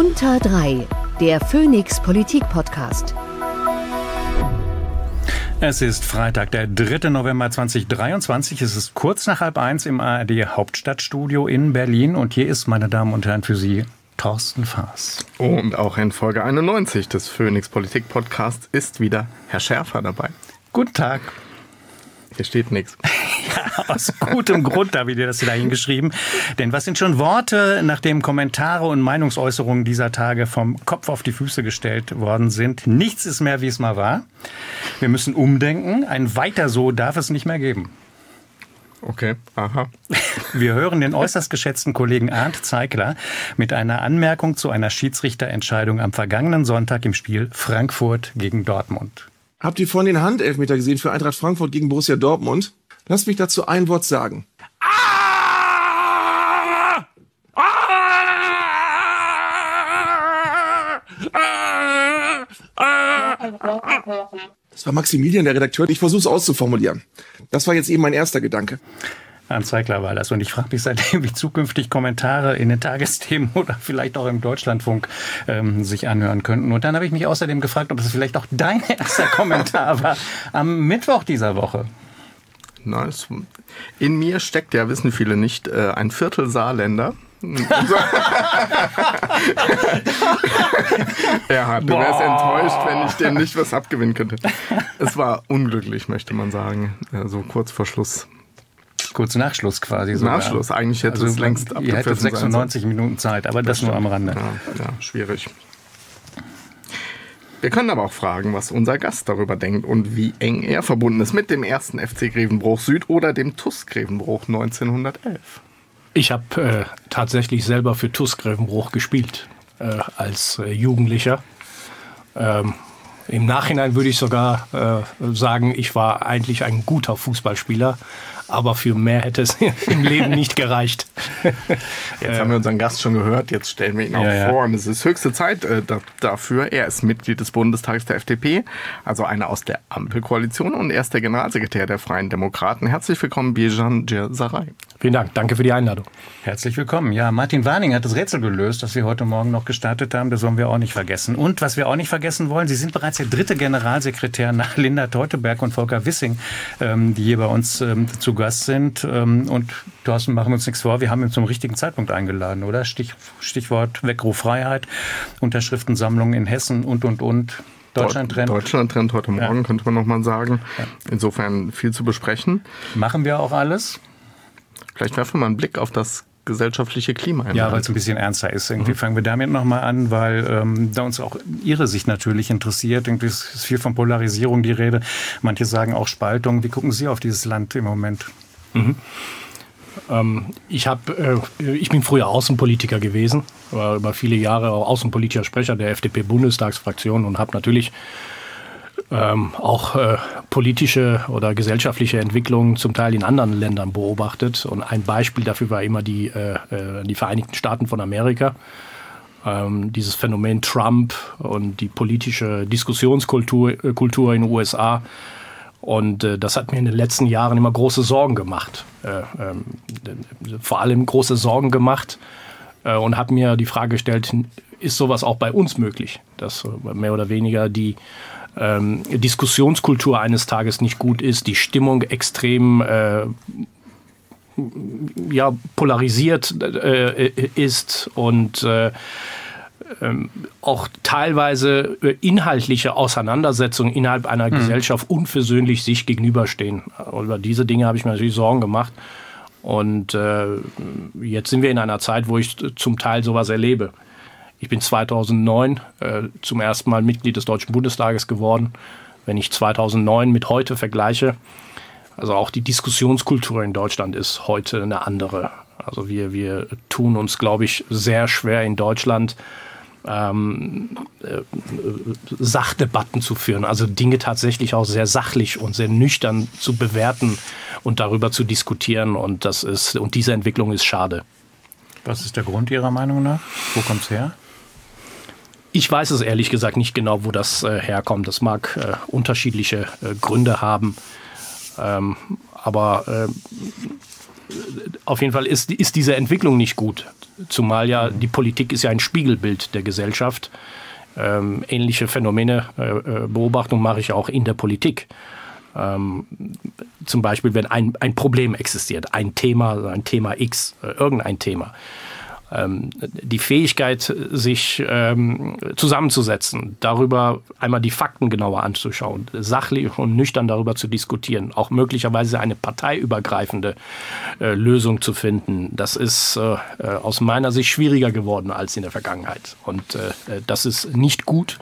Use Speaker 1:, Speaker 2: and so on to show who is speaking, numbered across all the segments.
Speaker 1: Unter 3, der Phoenix Politik Podcast.
Speaker 2: Es ist Freitag, der 3. November 2023. Es ist kurz nach halb eins im ARD Hauptstadtstudio in Berlin. Und hier ist, meine Damen und Herren, für Sie Thorsten Faas.
Speaker 3: Und auch in Folge 91 des Phoenix Politik Podcasts ist wieder Herr Schärfer dabei.
Speaker 2: Guten Tag.
Speaker 3: Hier steht nichts.
Speaker 2: Ja, aus gutem Grund habe ich dir das wieder hingeschrieben. Denn was sind schon Worte, nachdem Kommentare und Meinungsäußerungen dieser Tage vom Kopf auf die Füße gestellt worden sind? Nichts ist mehr, wie es mal war. Wir müssen umdenken. Ein Weiter so darf es nicht mehr geben.
Speaker 3: Okay, aha.
Speaker 2: Wir hören den äußerst geschätzten Kollegen Arndt Zeigler mit einer Anmerkung zu einer Schiedsrichterentscheidung am vergangenen Sonntag im Spiel Frankfurt gegen Dortmund.
Speaker 4: Habt ihr vorhin den Handelfmeter gesehen für Eintracht Frankfurt gegen Borussia Dortmund? Lasst mich dazu ein Wort sagen. Ah! Das war Maximilian, der Redakteur. Ich versuche es auszuformulieren. Das war jetzt eben mein erster Gedanke.
Speaker 2: Anzeigler war das. Und ich frage mich seitdem, wie zukünftig Kommentare in den Tagesthemen oder vielleicht auch im Deutschlandfunk ähm, sich anhören könnten. Und dann habe ich mich außerdem gefragt, ob es vielleicht auch dein erster Kommentar war am Mittwoch dieser Woche.
Speaker 3: Nice. In mir steckt ja, wissen viele nicht, äh, ein Viertel Saarländer. ja, du wärst enttäuscht, wenn ich dem nicht was abgewinnen könnte. Es war unglücklich, möchte man sagen. So kurz vor Schluss.
Speaker 2: Kurz Nachschluss quasi.
Speaker 3: Sogar. Nachschluss, eigentlich hätte also, es längst
Speaker 2: Ihr hättet 96 Minuten Zeit, aber das, das nur am Rande.
Speaker 3: Ja, ja, schwierig. Wir können aber auch fragen, was unser Gast darüber denkt und wie eng er verbunden ist mit dem ersten FC Grevenbruch Süd oder dem TUS Grevenbruch 1911.
Speaker 5: Ich habe äh, tatsächlich selber für TUS Grevenbruch gespielt äh, als äh, Jugendlicher. Ähm, Im Nachhinein würde ich sogar äh, sagen, ich war eigentlich ein guter Fußballspieler, aber für mehr hätte es im Leben nicht gereicht.
Speaker 3: Jetzt haben wir unseren Gast schon gehört, jetzt stellen wir ihn auch ja, vor. Und es ist höchste Zeit äh, da, dafür. Er ist Mitglied des Bundestags der FDP, also einer aus der Ampelkoalition und er ist der Generalsekretär der Freien Demokraten. Herzlich willkommen, Bijan Sarai.
Speaker 5: Vielen Dank, danke für die Einladung.
Speaker 2: Herzlich willkommen. Ja, Martin Warning hat das Rätsel gelöst, das wir heute Morgen noch gestartet haben. Das sollen wir auch nicht vergessen. Und was wir auch nicht vergessen wollen, Sie sind bereits der dritte Generalsekretär nach Linda Teuteberg und Volker Wissing, ähm, die hier bei uns ähm, zu Gast sind. Ähm, und Thorsten, machen wir uns nichts vor, wir haben ihn zum richtigen Zeitpunkt eingeladen, oder? Stich, Stichwort Weckruf Freiheit, Unterschriftensammlung in Hessen und, und, und. Deutschland-Trend.
Speaker 3: Deutschland-Trend heute Morgen, ja. könnte man noch mal sagen. Ja. Insofern viel zu besprechen.
Speaker 2: Machen wir auch alles?
Speaker 3: Vielleicht werfen wir mal einen Blick auf das gesellschaftliche Klima.
Speaker 2: Ja, weil es ein bisschen ernster ist. Irgendwie mhm. fangen wir damit nochmal an, weil ähm, da uns auch Ihre Sicht natürlich interessiert. Irgendwie ist viel von Polarisierung die Rede. Manche sagen auch Spaltung. Wie gucken Sie auf dieses Land im Moment? Mhm.
Speaker 5: Ähm, ich, hab, äh, ich bin früher Außenpolitiker gewesen, war über viele Jahre auch außenpolitischer Sprecher der FDP-Bundestagsfraktion und habe natürlich ähm, auch äh, politische oder gesellschaftliche Entwicklungen zum Teil in anderen Ländern beobachtet. Und ein Beispiel dafür war immer die, äh, äh, die Vereinigten Staaten von Amerika. Ähm, dieses Phänomen Trump und die politische Diskussionskultur äh, Kultur in den USA. Und äh, das hat mir in den letzten Jahren immer große Sorgen gemacht. Äh, ähm, vor allem große Sorgen gemacht und habe mir die Frage gestellt, ist sowas auch bei uns möglich? Dass mehr oder weniger die ähm, Diskussionskultur eines Tages nicht gut ist, die Stimmung extrem äh, ja, polarisiert äh, ist und äh, ähm, auch teilweise inhaltliche Auseinandersetzungen innerhalb einer mhm. Gesellschaft unversöhnlich sich gegenüberstehen. Über diese Dinge habe ich mir natürlich Sorgen gemacht. Und äh, jetzt sind wir in einer Zeit, wo ich zum Teil sowas erlebe. Ich bin 2009 äh, zum ersten Mal Mitglied des Deutschen Bundestages geworden. Wenn ich 2009 mit heute vergleiche, also auch die Diskussionskultur in Deutschland ist heute eine andere. Also wir, wir tun uns, glaube ich, sehr schwer in Deutschland, ähm, äh, Sachdebatten zu führen, also Dinge tatsächlich auch sehr sachlich und sehr nüchtern zu bewerten und darüber zu diskutieren. Und das ist, und diese Entwicklung ist schade.
Speaker 2: Was ist der Grund Ihrer Meinung nach? Wo kommt es her?
Speaker 5: Ich weiß es ehrlich gesagt nicht genau, wo das äh, herkommt. Das mag äh, unterschiedliche äh, Gründe haben. Ähm, aber äh, auf jeden Fall ist, ist diese Entwicklung nicht gut. Zumal ja die Politik ist ja ein Spiegelbild der Gesellschaft. Ähm, ähnliche Phänomene, äh, äh Beobachtung mache ich auch in der Politik. Ähm, zum Beispiel, wenn ein, ein Problem existiert, ein Thema, ein Thema X, irgendein Thema ähm, die Fähigkeit, sich ähm, zusammenzusetzen, darüber einmal die Fakten genauer anzuschauen, sachlich und nüchtern darüber zu diskutieren, auch möglicherweise eine parteiübergreifende äh, Lösung zu finden, das ist äh, äh aus meiner Sicht schwieriger geworden als in der Vergangenheit. Und äh, äh das ist nicht gut.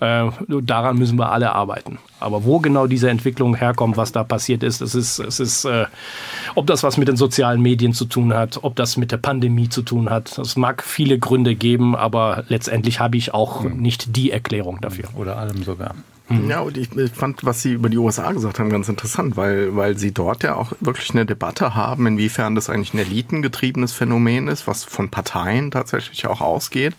Speaker 5: Äh, daran müssen wir alle arbeiten. Aber wo genau diese Entwicklung herkommt, was da passiert ist, es ist, es ist äh, ob das was mit den sozialen Medien zu tun hat, ob das mit der Pandemie zu tun hat. Es mag viele Gründe geben, aber letztendlich habe ich auch nicht die Erklärung dafür.
Speaker 2: Oder allem sogar.
Speaker 3: Mhm. Ja, und ich fand, was Sie über die USA gesagt haben, ganz interessant, weil, weil Sie dort ja auch wirklich eine Debatte haben, inwiefern das eigentlich ein elitengetriebenes Phänomen ist, was von Parteien tatsächlich auch ausgeht.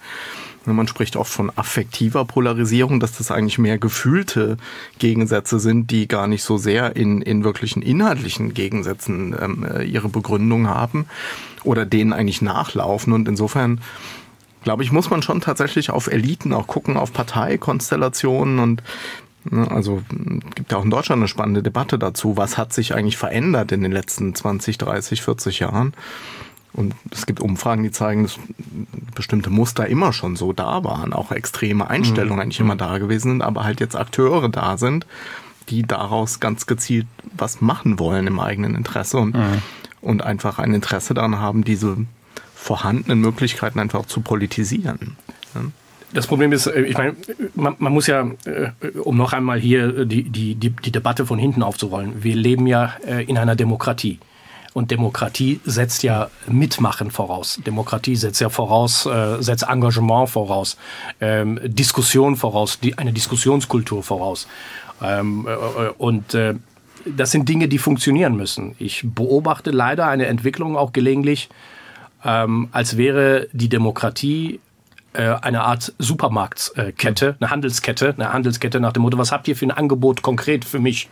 Speaker 3: Man spricht oft von affektiver Polarisierung, dass das eigentlich mehr gefühlte Gegensätze sind, die gar nicht so sehr in, in wirklichen inhaltlichen Gegensätzen ähm, äh, ihre Begründung haben oder denen eigentlich nachlaufen. Und insofern glaube ich, muss man schon tatsächlich auf Eliten auch gucken, auf Parteikonstellationen und ne, also gibt ja auch in Deutschland eine spannende Debatte dazu, was hat sich eigentlich verändert in den letzten 20, 30, 40 Jahren. Und es gibt Umfragen, die zeigen, dass bestimmte Muster immer schon so da waren, auch extreme Einstellungen mhm. eigentlich immer mhm. da gewesen sind, aber halt jetzt Akteure da sind, die daraus ganz gezielt was machen wollen im eigenen Interesse und, mhm. und einfach ein Interesse daran haben, diese vorhandenen Möglichkeiten einfach zu politisieren.
Speaker 5: Das Problem ist, äh, ich meine, man, man, muss ja, äh, um noch einmal hier die, die, die, die Debatte von hinten aufzurollen, wir leben ja äh, in einer Demokratie. Und Demokratie setzt ja Mitmachen voraus. Demokratie setzt ja voraus, äh, setzt Engagement voraus, ähm, Diskussion voraus, die, eine Diskussionskultur voraus. Ähm, äh, und äh, das sind Dinge, die funktionieren müssen. Ich beobachte leider eine Entwicklung auch gelegentlich, ähm, als wäre die Demokratie äh, eine Art Supermarktkette, eine Handelskette, eine Handelskette nach dem Motto, was habt ihr für ein Angebot konkret für mich?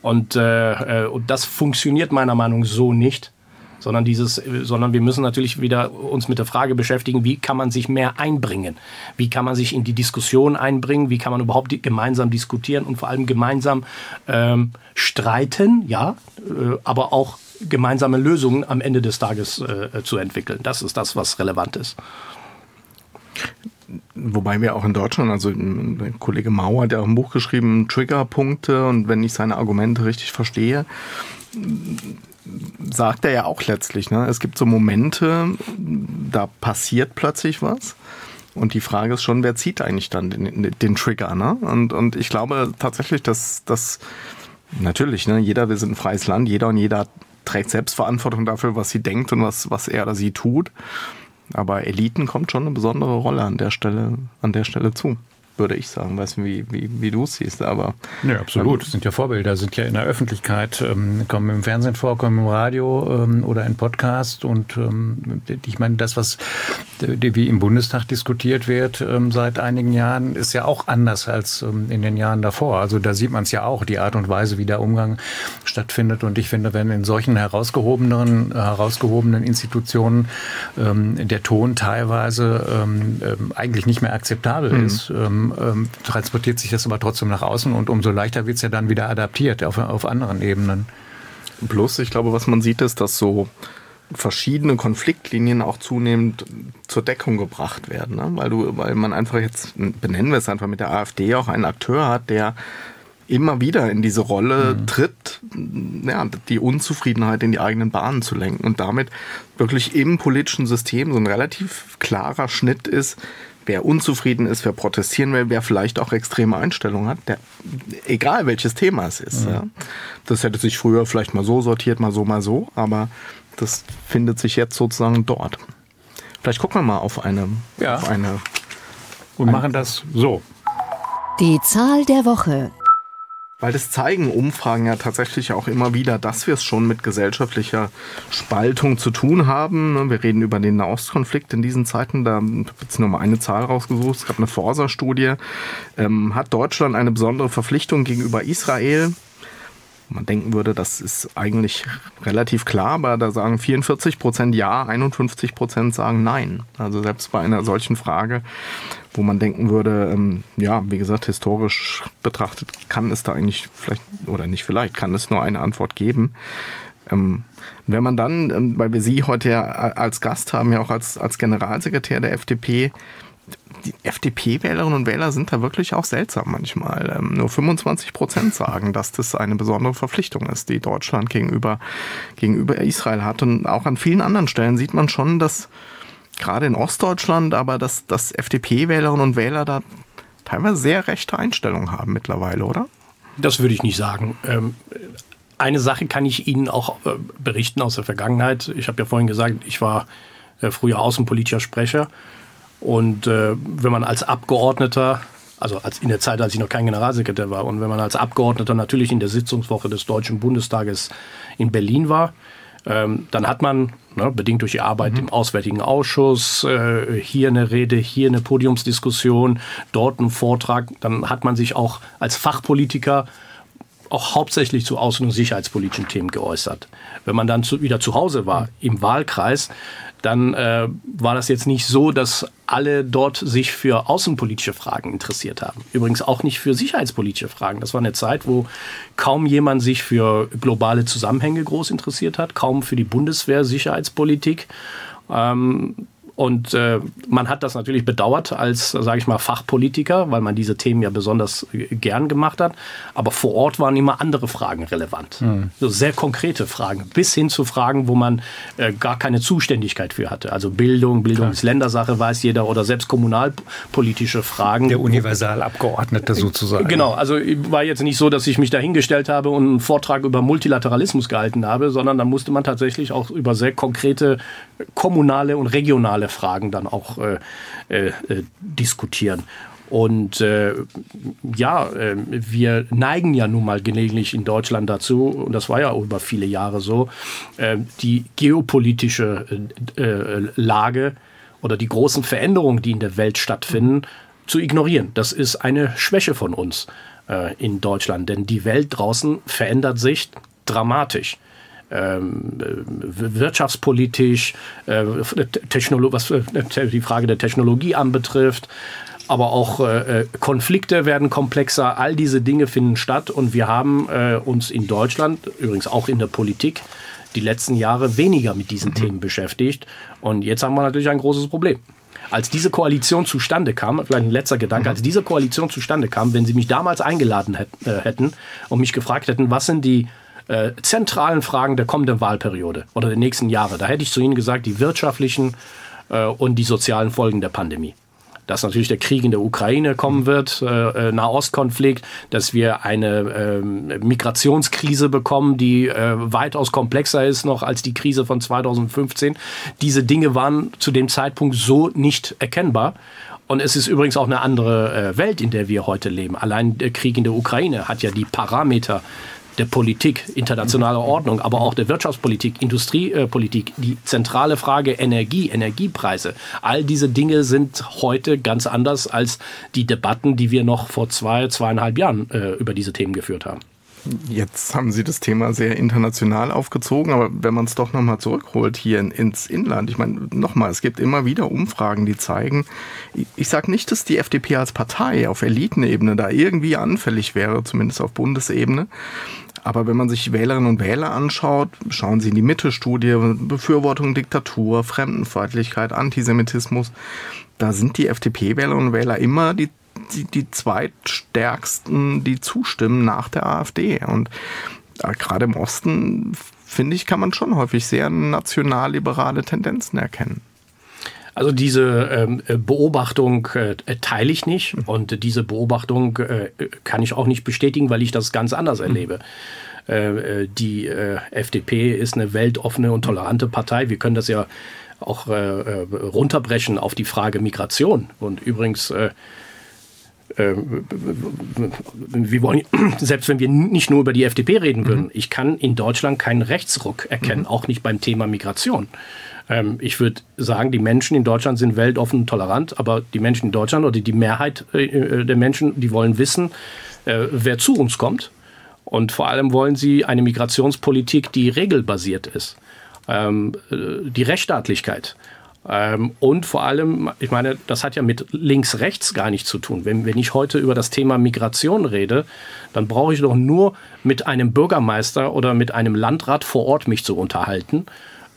Speaker 5: Und, äh, äh, und das funktioniert meiner Meinung nach so nicht. Sondern, dieses, sondern wir müssen natürlich wieder uns mit der Frage beschäftigen, wie kann man sich mehr einbringen? Wie kann man sich in die Diskussion einbringen? Wie kann man überhaupt gemeinsam diskutieren und vor allem gemeinsam ähm, streiten, ja, äh, aber auch gemeinsame Lösungen am Ende des Tages äh, zu entwickeln. Das ist das, was relevant ist.
Speaker 3: Wobei wir auch in Deutschland, also der Kollege Mauer hat ja auch ein Buch geschrieben, Triggerpunkte und wenn ich seine Argumente richtig verstehe, sagt er ja auch letztlich, ne? es gibt so Momente, da passiert plötzlich was. Und die Frage ist schon, wer zieht eigentlich dann den, den Trigger? Ne? Und, und ich glaube tatsächlich, dass das natürlich, ne, jeder, wir sind ein freies Land, jeder und jeder trägt Selbstverantwortung dafür, was sie denkt und was, was er oder sie tut. Aber Eliten kommt schon eine besondere Rolle an der Stelle, an der Stelle zu würde ich sagen. Weiß nicht, wie, wie, wie du es siehst, aber.
Speaker 2: Ja, absolut. Ähm, sind ja Vorbilder, sind ja in der Öffentlichkeit, ähm, kommen im Fernsehen vor, kommen im Radio ähm, oder in Podcast. Und ähm, ich meine, das, was wie im Bundestag diskutiert wird ähm, seit einigen Jahren, ist ja auch anders als ähm, in den Jahren davor. Also da sieht man es ja auch, die Art und Weise, wie der Umgang stattfindet. Und ich finde, wenn in solchen herausgehobenen, herausgehobenen Institutionen der Ton teilweise eigentlich nicht mehr akzeptabel mhm. ist, ähm, transportiert sich das aber trotzdem nach außen und umso leichter wird es ja dann wieder adaptiert auf, auf anderen Ebenen.
Speaker 3: Plus, ich glaube, was man sieht, ist, dass so verschiedene Konfliktlinien auch zunehmend zur Deckung gebracht werden. Ne? Weil, du, weil man einfach jetzt, benennen wir es einfach mit der AfD, auch einen Akteur hat, der immer wieder in diese Rolle mhm. tritt, ja, die Unzufriedenheit in die eigenen Bahnen zu lenken und damit wirklich im politischen System so ein relativ klarer Schnitt ist, wer unzufrieden ist, wer protestieren will, wer vielleicht auch extreme Einstellungen hat, der, egal welches Thema es ist. Mhm. Ja. Das hätte sich früher vielleicht mal so sortiert, mal so, mal so, aber das findet sich jetzt sozusagen dort. Vielleicht gucken wir mal auf eine.
Speaker 2: Ja.
Speaker 3: Auf eine
Speaker 2: und machen das so.
Speaker 1: Die Zahl der Woche.
Speaker 3: Weil das zeigen Umfragen ja tatsächlich auch immer wieder, dass wir es schon mit gesellschaftlicher Spaltung zu tun haben. Wir reden über den Nahostkonflikt in diesen Zeiten. Da habe jetzt nur mal eine Zahl rausgesucht. Es gab eine Forsa-Studie. Ähm, hat Deutschland eine besondere Verpflichtung gegenüber Israel? Man denken würde, das ist eigentlich relativ klar, aber da sagen 44 Prozent ja, 51 Prozent sagen nein. Also selbst bei einer solchen Frage, wo man denken würde, ähm, ja, wie gesagt, historisch betrachtet kann es da eigentlich vielleicht, oder nicht vielleicht, kann es nur eine Antwort geben. Ähm, wenn man dann, ähm, weil wir Sie heute ja als Gast haben, ja auch als, als Generalsekretär der FDP, die FDP-Wählerinnen und Wähler sind da wirklich auch seltsam manchmal. Ähm, nur 25 Prozent sagen, dass das eine besondere Verpflichtung ist, die Deutschland gegenüber, gegenüber Israel hat. Und auch an vielen anderen Stellen sieht man schon, dass gerade in Ostdeutschland, aber dass, dass FDP-Wählerinnen und Wähler da teilweise sehr rechte Einstellungen haben mittlerweile, oder?
Speaker 5: Das würde ich nicht sagen. Ähm, eine Sache kann ich Ihnen auch äh, berichten aus der Vergangenheit. Ich habe ja vorhin gesagt, ich war äh, früher außenpolitischer Sprecher und äh, wenn man als Abgeordneter, also als in der Zeit, als ich noch kein Generalsekretär war, und wenn man als Abgeordneter natürlich in der Sitzungswoche des Deutschen Bundestages in Berlin war, ähm, dann hat man, ne, bedingt durch die Arbeit mhm. im Auswärtigen Ausschuss, äh, hier eine Rede, hier eine Podiumsdiskussion, dort einen Vortrag, dann hat man sich auch als Fachpolitiker auch hauptsächlich zu außen- und sicherheitspolitischen Themen geäußert. Wenn man dann zu, wieder zu Hause war, im Wahlkreis, dann äh, war das jetzt nicht so, dass alle dort sich für außenpolitische Fragen interessiert haben. Übrigens auch nicht für sicherheitspolitische Fragen. Das war eine Zeit, wo kaum jemand sich für globale Zusammenhänge groß interessiert hat, kaum für die Bundeswehr Sicherheitspolitik. Ähm, und äh, man hat das natürlich bedauert als, sage ich mal, Fachpolitiker, weil man diese Themen ja besonders gern gemacht hat. Aber vor Ort waren immer andere Fragen relevant. Mhm. So sehr konkrete Fragen, bis hin zu Fragen, wo man äh, gar keine Zuständigkeit für hatte. Also Bildung, Bildungsländersache weiß jeder oder selbst kommunalpolitische Fragen.
Speaker 2: Der Universalabgeordnete sozusagen.
Speaker 5: Genau, also war jetzt nicht so, dass ich mich dahingestellt habe und einen Vortrag über Multilateralismus gehalten habe, sondern da musste man tatsächlich auch über sehr konkrete kommunale und regionale Fragen dann auch äh, äh, diskutieren. Und äh, ja, äh, wir neigen ja nun mal gelegentlich in Deutschland dazu, und das war ja über viele Jahre so, äh, die geopolitische äh, Lage oder die großen Veränderungen, die in der Welt stattfinden, zu ignorieren. Das ist eine Schwäche von uns in Deutschland, denn die Welt draußen verändert sich dramatisch ähm, wirtschaftspolitisch, äh, Technolo was äh, die Frage der Technologie anbetrifft. Aber auch äh, Konflikte werden komplexer. All diese Dinge finden statt. Und wir haben uns in Deutschland, übrigens auch in der Politik, die letzten Jahre weniger mit diesen mhm. Themen beschäftigt. Und jetzt haben wir natürlich ein großes Problem als diese Koalition zustande kam, vielleicht ein letzter Gedanke, als diese Koalition zustande kam, wenn Sie mich damals eingeladen hätten und mich gefragt hätten, was sind die äh, zentralen Fragen der kommenden Wahlperiode oder der nächsten Jahre. Da hätte ich zu Ihnen gesagt, die wirtschaftlichen äh, und die sozialen Folgen der Pandemie. Dass natürlich der Krieg in der Ukraine kommen wird, äh, äh Nahostkonflikt, dass wir eine äh, Migrationskrise bekommen, die äh, weitaus komplexer ist noch als die Krise von 2015. Diese Dinge waren zu dem Zeitpunkt so nicht erkennbar. Und es ist übrigens auch eine andere Welt, in der wir heute leben. Allein der Krieg in der Ukraine hat ja die Parameter der Politik, internationaler Ordnung, aber auch der Wirtschaftspolitik, Industriepolitik, die zentrale Frage Energie, Energiepreise. All diese Dinge sind heute ganz anders als die Debatten, die wir noch vor zwei, zweieinhalb Jahren äh, über diese Themen geführt haben.
Speaker 3: Jetzt haben Sie das Thema sehr international aufgezogen, aber wenn man es doch nochmal zurückholt hier ins Inland, ich meine, nochmal, es gibt immer wieder Umfragen, die zeigen, ich sage nicht, dass die FDP als Partei auf Elitenebene da irgendwie anfällig wäre, zumindest auf Bundesebene, aber wenn man sich Wählerinnen und Wähler anschaut, schauen Sie in die Mitte-Studie, Befürwortung Diktatur, Fremdenfeindlichkeit, Antisemitismus, da sind die FDP-Wählerinnen und Wähler immer die, die, die zweitstärksten, die zustimmen nach der AfD. Und äh, gerade im Osten, finde ich, kann man schon häufig sehr nationalliberale Tendenzen erkennen.
Speaker 5: Also diese ähm, Beobachtung äh, teile ich nicht und diese Beobachtung äh, kann ich auch nicht bestätigen, weil ich das ganz anders mhm. erlebe. Die FDP ist eine weltoffene und tolerante Partei. Wir können das ja auch runterbrechen auf die Frage Migration. Und übrigens wir wollen, selbst wenn wir nicht nur über die FDP reden würden, mhm. ich kann in Deutschland keinen Rechtsruck erkennen, mhm. auch nicht beim Thema Migration. Ähm, ich würde sagen, die Menschen in Deutschland sind weltoffen und tolerant, aber die Menschen in Deutschland oder die Mehrheit äh, äh, der Menschen, die wollen wissen, äh, wer zu uns kommt Und vor allem wollen sie eine Migrationspolitik, die regelbasiert ist. Ähm, äh, die Rechtsstaatlichkeit. Ähm, und vor allem, ich meine, das hat ja mit links-rechts gar nichts zu tun. Wenn, wenn ich heute über das Thema Migration rede, dann brauche ich doch nur mit einem Bürgermeister oder mit einem Landrat vor Ort mich zu unterhalten.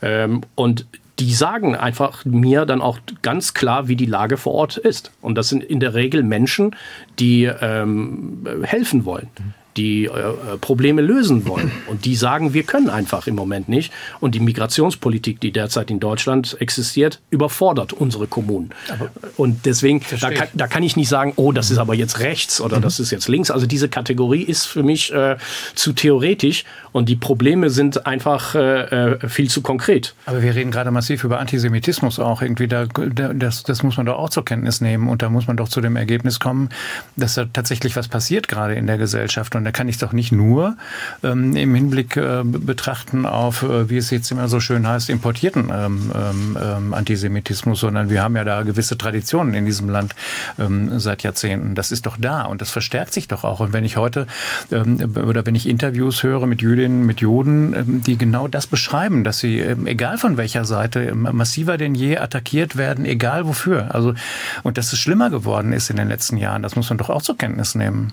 Speaker 5: Ähm, und die sagen einfach mir dann auch ganz klar, wie die Lage vor Ort ist. Und das sind in der Regel Menschen, die ähm, helfen wollen die äh, äh, Probleme lösen wollen. Und die sagen, wir können einfach im Moment nicht. Und die Migrationspolitik, die derzeit in Deutschland existiert, überfordert unsere Kommunen. Aber und deswegen, da kann, da kann, ich nicht sagen, oh, das ist aber jetzt rechts oder mhm. das ist jetzt links. Also diese Kategorie ist für mich äh, zu theoretisch und die Probleme sind einfach äh, äh viel zu konkret.
Speaker 2: Aber wir reden gerade massiv über Antisemitismus auch. Irgendwie da, das, das muss man doch auch zur Kenntnis nehmen und da muss man doch zu dem Ergebnis kommen, dass da tatsächlich was passiert gerade in der Gesellschaft. Und da kann ich doch nicht nur ähm, im Hinblick äh, betrachten auf, äh, wie es jetzt immer so schön heißt, importierten ähm, ähm, ähm, Antisemitismus, sondern wir haben ja da gewisse Traditionen in diesem Land ähm, seit Jahrzehnten. Das ist doch da und das verstärkt sich doch auch. Und wenn ich heute ähm, oder wenn ich Interviews höre mit Jüdinnen, mit Juden, die genau das beschreiben, dass sie, egal von welcher Seite, massiver denn je attackiert werden, egal wofür. Also, und dass es schlimmer geworden ist in den letzten Jahren, das muss man doch auch zur Kenntnis nehmen.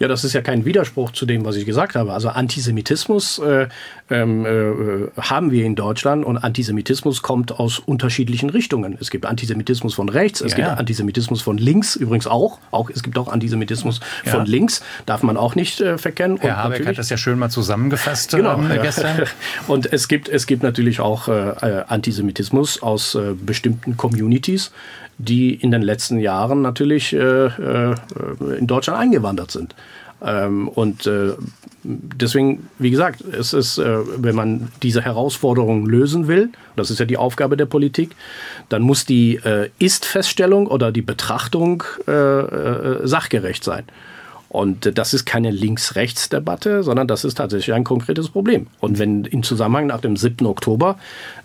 Speaker 5: Ja, das ist ja kein Widerspruch zu dem, was ich gesagt habe. Also Antisemitismus äh, ähm, äh, haben wir in Deutschland und Antisemitismus kommt aus unterschiedlichen Richtungen. Es gibt Antisemitismus von rechts, es ja, gibt ja. Antisemitismus von links übrigens auch. auch. Es gibt auch Antisemitismus ja. von links, darf man auch nicht äh, verkennen.
Speaker 2: Herr Habeck hat das ja schön mal zusammengefasst genau, ähm, gestern.
Speaker 5: Und es gibt, es gibt natürlich auch äh, äh Antisemitismus aus äh, bestimmten Communities die in den letzten Jahren natürlich äh, äh, in Deutschland eingewandert sind. Ähm, und äh, deswegen, wie gesagt, es ist, äh, wenn man diese Herausforderung lösen will, das ist ja die Aufgabe der Politik, dann muss die äh, Ist-Feststellung oder die Betrachtung sachgerecht sein. Und das ist keine Links-Rechts-Debatte, sondern das ist tatsächlich ein konkretes Problem. Und wenn im Zusammenhang nach dem 7. Oktober,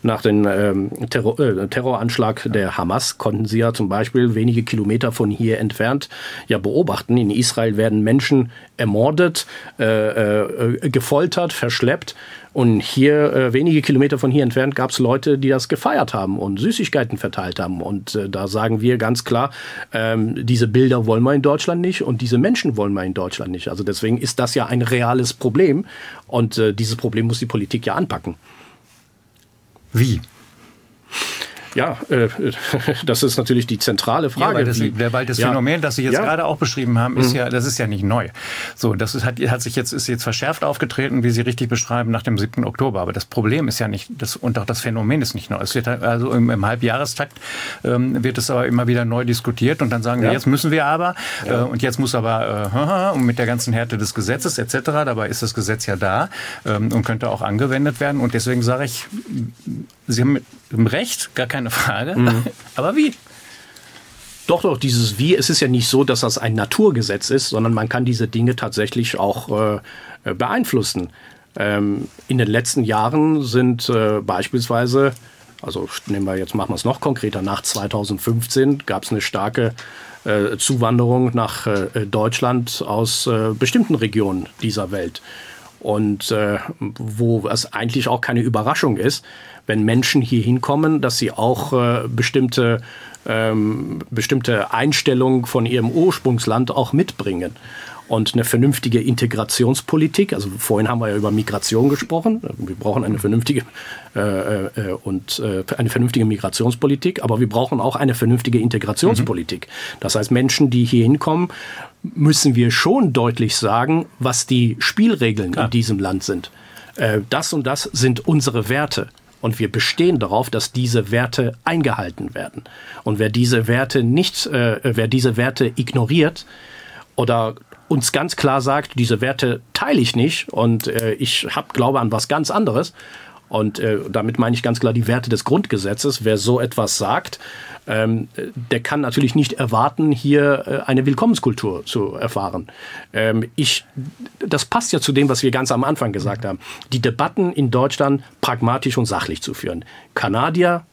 Speaker 5: nach dem ähm, Terror, äh, Terroranschlag der Hamas, konnten Sie ja zum Beispiel wenige Kilometer von hier entfernt ja beobachten. In Israel werden Menschen ermordet, äh, äh, gefoltert, verschleppt. Und hier, äh, wenige Kilometer von hier entfernt, gab es Leute, die das gefeiert haben und Süßigkeiten verteilt haben. Und äh, da sagen wir ganz klar, ähm, diese Bilder wollen wir in Deutschland nicht und diese Menschen wollen wir in Deutschland nicht. Also deswegen ist das ja ein reales Problem. Und äh, dieses Problem muss die Politik ja anpacken.
Speaker 2: Wie?
Speaker 5: Ja, äh, das ist natürlich die zentrale Frage. Ja,
Speaker 2: weil das, wie, weil das ja. Phänomen, das Sie jetzt ja. gerade auch beschrieben haben, ist mhm. ja, das ist ja nicht neu. So, das ist, hat, hat sich jetzt, ist jetzt verschärft aufgetreten, wie Sie richtig beschreiben, nach dem 7. Oktober. Aber das Problem ist ja nicht, das, und auch das Phänomen ist nicht neu. Es wird also im, im Halbjahrestakt ähm, wird es aber immer wieder neu diskutiert und dann sagen wir, jetzt müssen wir aber äh, und jetzt muss aber äh, und mit der ganzen Härte des Gesetzes etc. Dabei ist das Gesetz ja da ähm, und könnte auch angewendet werden. Und deswegen sage ich, Sie haben Recht, gar keine Frage. Mhm. Aber wie?
Speaker 5: Doch, doch, dieses Wie, es ist ja nicht so, dass das ein Naturgesetz ist, sondern man kann diese Dinge tatsächlich auch äh, beeinflussen. Ähm, in den letzten Jahren sind äh, beispielsweise, also nehmen wir jetzt, machen wir es noch konkreter, nach 2015 gab es eine starke äh, Zuwanderung nach äh, Deutschland aus äh, bestimmten Regionen dieser Welt. Und äh, wo es eigentlich auch keine Überraschung ist, wenn Menschen hier hinkommen, dass sie auch äh, bestimmte, ähm, bestimmte Einstellungen von ihrem Ursprungsland auch mitbringen und eine vernünftige Integrationspolitik. Also vorhin haben wir ja über Migration gesprochen. Wir brauchen eine vernünftige äh, äh, und äh, eine vernünftige Migrationspolitik, aber wir brauchen auch eine vernünftige Integrationspolitik. Mhm. Das heißt, Menschen, die hier hinkommen, müssen wir schon deutlich sagen, was die Spielregeln Klar. in diesem Land sind. Äh, das und das sind unsere Werte. Und wir bestehen darauf, dass diese Werte eingehalten werden. Und wer diese Werte nicht, äh, wer diese Werte ignoriert oder uns ganz klar sagt, diese Werte teile ich nicht und äh, ich hab Glaube an was ganz anderes. Und äh, damit meine ich ganz klar die Werte des Grundgesetzes. Wer so etwas sagt, ähm, der kann natürlich nicht erwarten, hier äh, eine Willkommenskultur zu erfahren. Ähm, ich, das passt ja zu dem, was wir ganz am Anfang gesagt haben. Die Debatten in Deutschland pragmatisch und sachlich zu führen. Kanadier,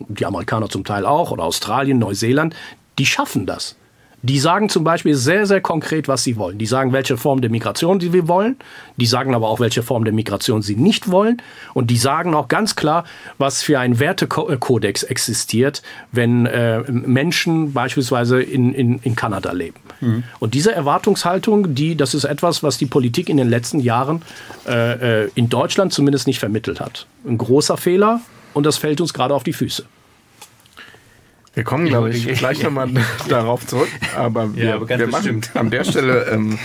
Speaker 5: die Amerikaner zum Teil auch, oder Australien, Neuseeland, die schaffen das. Die sagen zum Beispiel sehr, sehr konkret, was sie wollen. Die sagen, welche Form der Migration sie wollen. Die sagen aber auch, welche Form der Migration sie nicht wollen. Und die sagen auch ganz klar, was für ein Wertekodex existiert, wenn äh, Menschen beispielsweise in, in, in Kanada leben. Mhm. Und diese Erwartungshaltung, die, das ist etwas, was die Politik in den letzten Jahren äh, äh in Deutschland zumindest nicht vermittelt hat. Ein großer Fehler und das fällt uns gerade auf die Füße.
Speaker 3: Wir kommen, glaube ich, gleich nochmal darauf zurück. Aber wir, ja, wir machen an der Stelle ähm,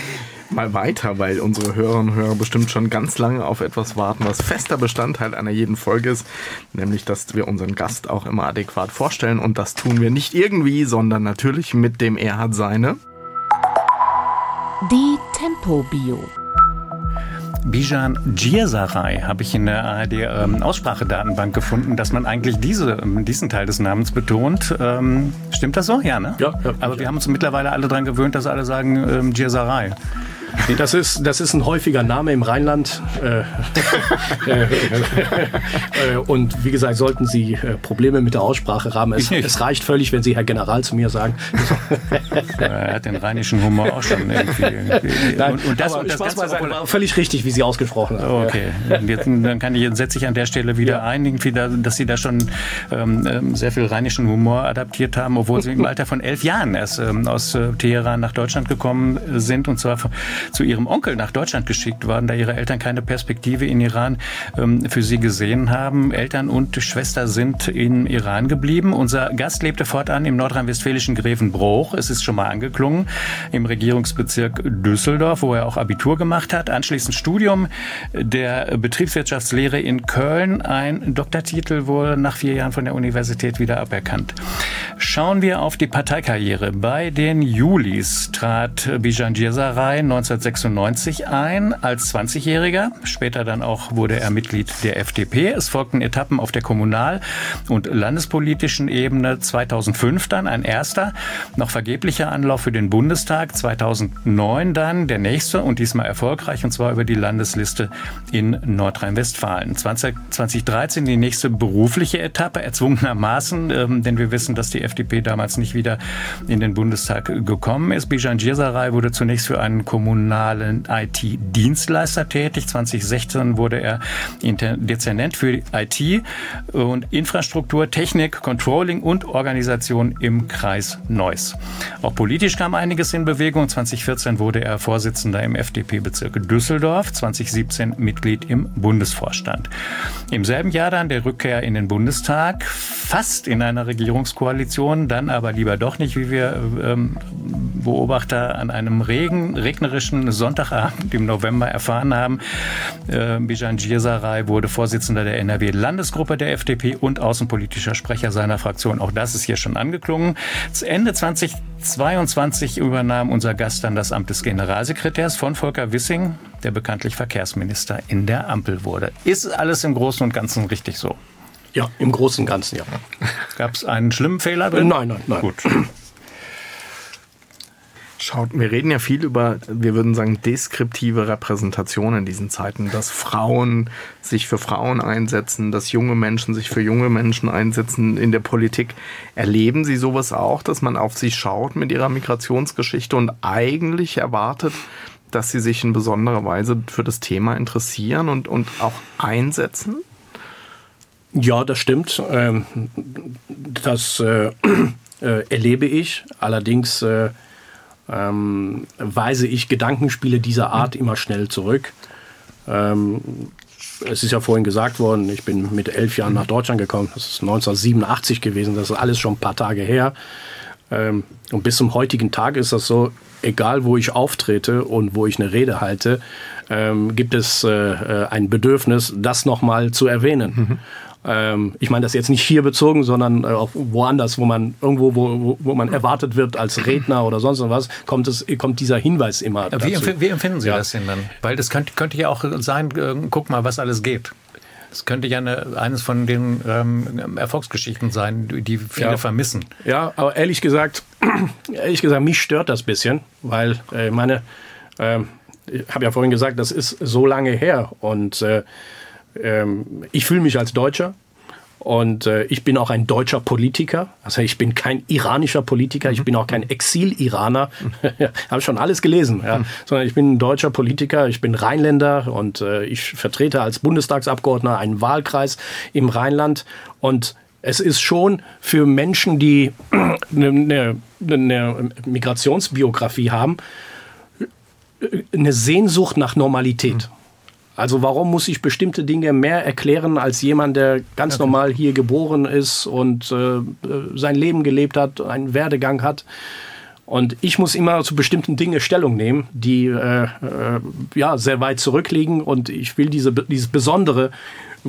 Speaker 3: mal weiter, weil unsere Hörerinnen und Hörer bestimmt schon ganz lange auf etwas warten, was fester Bestandteil einer jeden Folge ist, nämlich, dass wir unseren Gast auch immer adäquat vorstellen. Und das tun wir nicht irgendwie, sondern natürlich mit dem Er hat seine.
Speaker 1: Die Tempo-Bio.
Speaker 2: Bijan Djirsaray habe ich in der ARD ähm, Aussprachedatenbank gefunden, dass man eigentlich diese, ähm, diesen Teil des Namens betont. Ähm, stimmt das so? Ja, ne?
Speaker 5: Ja. ja
Speaker 2: Aber wir haben uns mittlerweile alle daran gewöhnt, dass alle sagen ähm, Djirsaray.
Speaker 5: Das ist, das ist ein häufiger Name im Rheinland. Äh, äh, äh, und wie gesagt, sollten Sie Probleme mit der Aussprache haben, es, es, reicht völlig, wenn Sie Herr General zu mir sagen.
Speaker 2: er hat den rheinischen Humor auch schon irgendwie.
Speaker 5: Nein, und, und das, das Spaß mal war völlig richtig, wie Sie ausgesprochen haben.
Speaker 2: Oh, okay, jetzt, dann kann ich, setze ich an der Stelle wieder ja. ein, dass Sie da schon ähm, ähm, sehr viel rheinischen Humor adaptiert haben, obwohl Sie im Alter von elf Jahren erst ähm, aus Teheran nach Deutschland gekommen sind und zwar zu ihrem Onkel nach Deutschland geschickt worden, da ihre Eltern keine Perspektive in Iran ähm, für sie gesehen haben. Eltern und Schwester sind in Iran geblieben. Unser Gast lebte fortan im nordrhein-westfälischen Grevenbruch. Es ist schon mal angeklungen im Regierungsbezirk Düsseldorf, wo er auch Abitur gemacht hat. Anschließend Studium der Betriebswirtschaftslehre in Köln. Ein Doktortitel wurde nach vier Jahren von der Universität wieder aberkannt. Schauen wir auf die Parteikarriere. Bei den Julis trat Bijan Djesaray 1996 ein als 20-Jähriger. Später dann auch wurde er Mitglied der FDP. Es folgten Etappen auf der kommunal- und landespolitischen Ebene. 2005 dann ein erster, noch vergeblicher Anlauf für den Bundestag. 2009 dann der nächste und diesmal erfolgreich und zwar über die Landesliste in Nordrhein-Westfalen. 2013 die nächste berufliche Etappe, erzwungenermaßen, ähm, denn wir wissen, dass die FDP damals nicht wieder in den Bundestag gekommen ist. Bijan Djesaray wurde zunächst für einen kommunalen IT-Dienstleister tätig. 2016 wurde er Dezernent für IT und Infrastruktur, Technik, Controlling und Organisation im Kreis Neuss. Auch politisch kam einiges in Bewegung. 2014 wurde er Vorsitzender im FDP-Bezirk Düsseldorf, 2017 Mitglied im Bundesvorstand. Im selben Jahr dann der Rückkehr in den Bundestag, fast in einer Regierungskoalition, dann aber lieber doch nicht, wie wir ähm, Beobachter an einem Regen, regnerischen Sonntagabend im November erfahren haben. Äh, Bijan Djirsaray wurde Vorsitzender der NRW-Landesgruppe der FDP und außenpolitischer Sprecher seiner Fraktion. Auch das ist hier schon angeklungen. Ende 2022 übernahm unser Gast dann das Amt des Generalsekretärs von Volker Wissing, der bekanntlich Verkehrsminister in der Ampel wurde. Ist alles im Großen und Ganzen richtig so?
Speaker 5: Ja, im Großen und Ganzen, ja.
Speaker 2: Gab es einen schlimmen Fehler drin?
Speaker 5: Nein, nein, nein.
Speaker 2: Gut.
Speaker 3: Schaut, wir reden ja viel über, wir würden sagen, deskriptive Repräsentation in diesen Zeiten, dass Frauen sich für Frauen einsetzen, dass junge Menschen sich für junge Menschen einsetzen in der Politik. Erleben Sie sowas auch, dass man auf sie schaut mit ihrer Migrationsgeschichte und eigentlich erwartet, dass sie sich in besonderer Weise für das Thema interessieren und, und auch einsetzen?
Speaker 5: Ja, das stimmt. Ähm, das äh, äh, erlebe ich. Allerdings äh, ähm, weise ich Gedankenspiele dieser Art immer schnell zurück. Ähm, es ist ja vorhin gesagt worden, ich bin mit elf Jahren nach Deutschland gekommen. Das ist 1987 gewesen. Das ist alles schon ein paar Tage her. Ähm, und bis zum heutigen Tag ist das so, egal wo ich auftrete und wo ich eine Rede halte, ähm, gibt es äh, äh ein Bedürfnis, das nochmal zu erwähnen. Mhm. Ähm, ich meine das jetzt nicht hier bezogen, sondern äh, auch woanders, wo man irgendwo, wo, wo man erwartet wird als Redner oder sonst was, kommt, es, kommt dieser Hinweis immer.
Speaker 2: Dazu. Wie, wie empfinden Sie ja. das denn dann? Weil das könnte, könnte ja auch sein, äh, guck mal, was alles geht. Das könnte ja eine, eines von den ähm, Erfolgsgeschichten sein, die viele ja. vermissen.
Speaker 5: Ja, aber ehrlich gesagt, ehrlich gesagt, mich stört das ein bisschen, weil äh, meine, äh, ich habe ja vorhin gesagt, das ist so lange her und äh, ich fühle mich als Deutscher Und äh, ich bin auch ein deutscher Politiker. Also ich bin kein iranischer Politiker, ich bin auch kein Exil-Iraner. Habe schon alles gelesen. Ja. Sondern ich bin ein deutscher Politiker, ich bin Rheinländer und äh, ich vertrete als Bundestagsabgeordneter einen Wahlkreis im Rheinland. Und es ist schon für Menschen, die eine, eine Migrationsbiografie haben, eine Sehnsucht nach Normalität. Also warum muss ich bestimmte Dinge mehr erklären als jemand, der ganz okay. normal hier geboren ist und äh, sein Leben gelebt hat, einen Werdegang hat? Und ich muss immer zu bestimmten Dingen Stellung nehmen, die äh, äh, ja sehr weit zurückliegen. Und ich will diese, dieses Besondere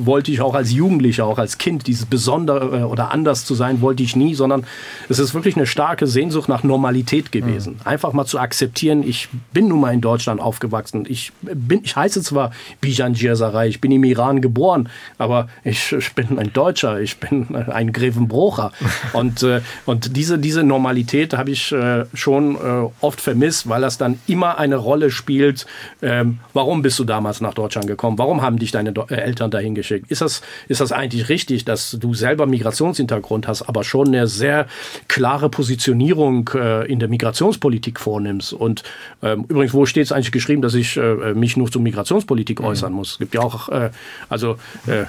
Speaker 5: wollte ich auch als Jugendlicher, auch als Kind, dieses Besondere äh, oder anders zu sein, wollte ich nie, sondern es ist wirklich eine starke Sehnsucht nach Normalität gewesen. Mhm. Einfach mal zu akzeptieren, ich bin nun mal in Deutschland aufgewachsen. Ich bin, ich heiße zwar Bijan Djerzarei, ich bin im Iran geboren, aber ich, ich bin ein Deutscher, ich bin ein Grevenbrocher. und, äh, und diese, diese Normalität habe ich äh, schon äh, oft vermisst, weil das dann immer eine Rolle spielt. Ähm, warum bist du damals nach Deutschland gekommen? Warum haben dich deine Do äh, Eltern dahin geschickt? Geschickt. Ist das, ist das eigentlich richtig, dass du selber Migrationshintergrund hast, aber schon eine sehr klare Positionierung äh, in der Migrationspolitik vornimmst? Und ähm, übrigens, wo steht es eigentlich geschrieben, dass ich äh, mich nur zur Migrationspolitik mhm. äußern muss? Es gibt ja auch äh, also äh,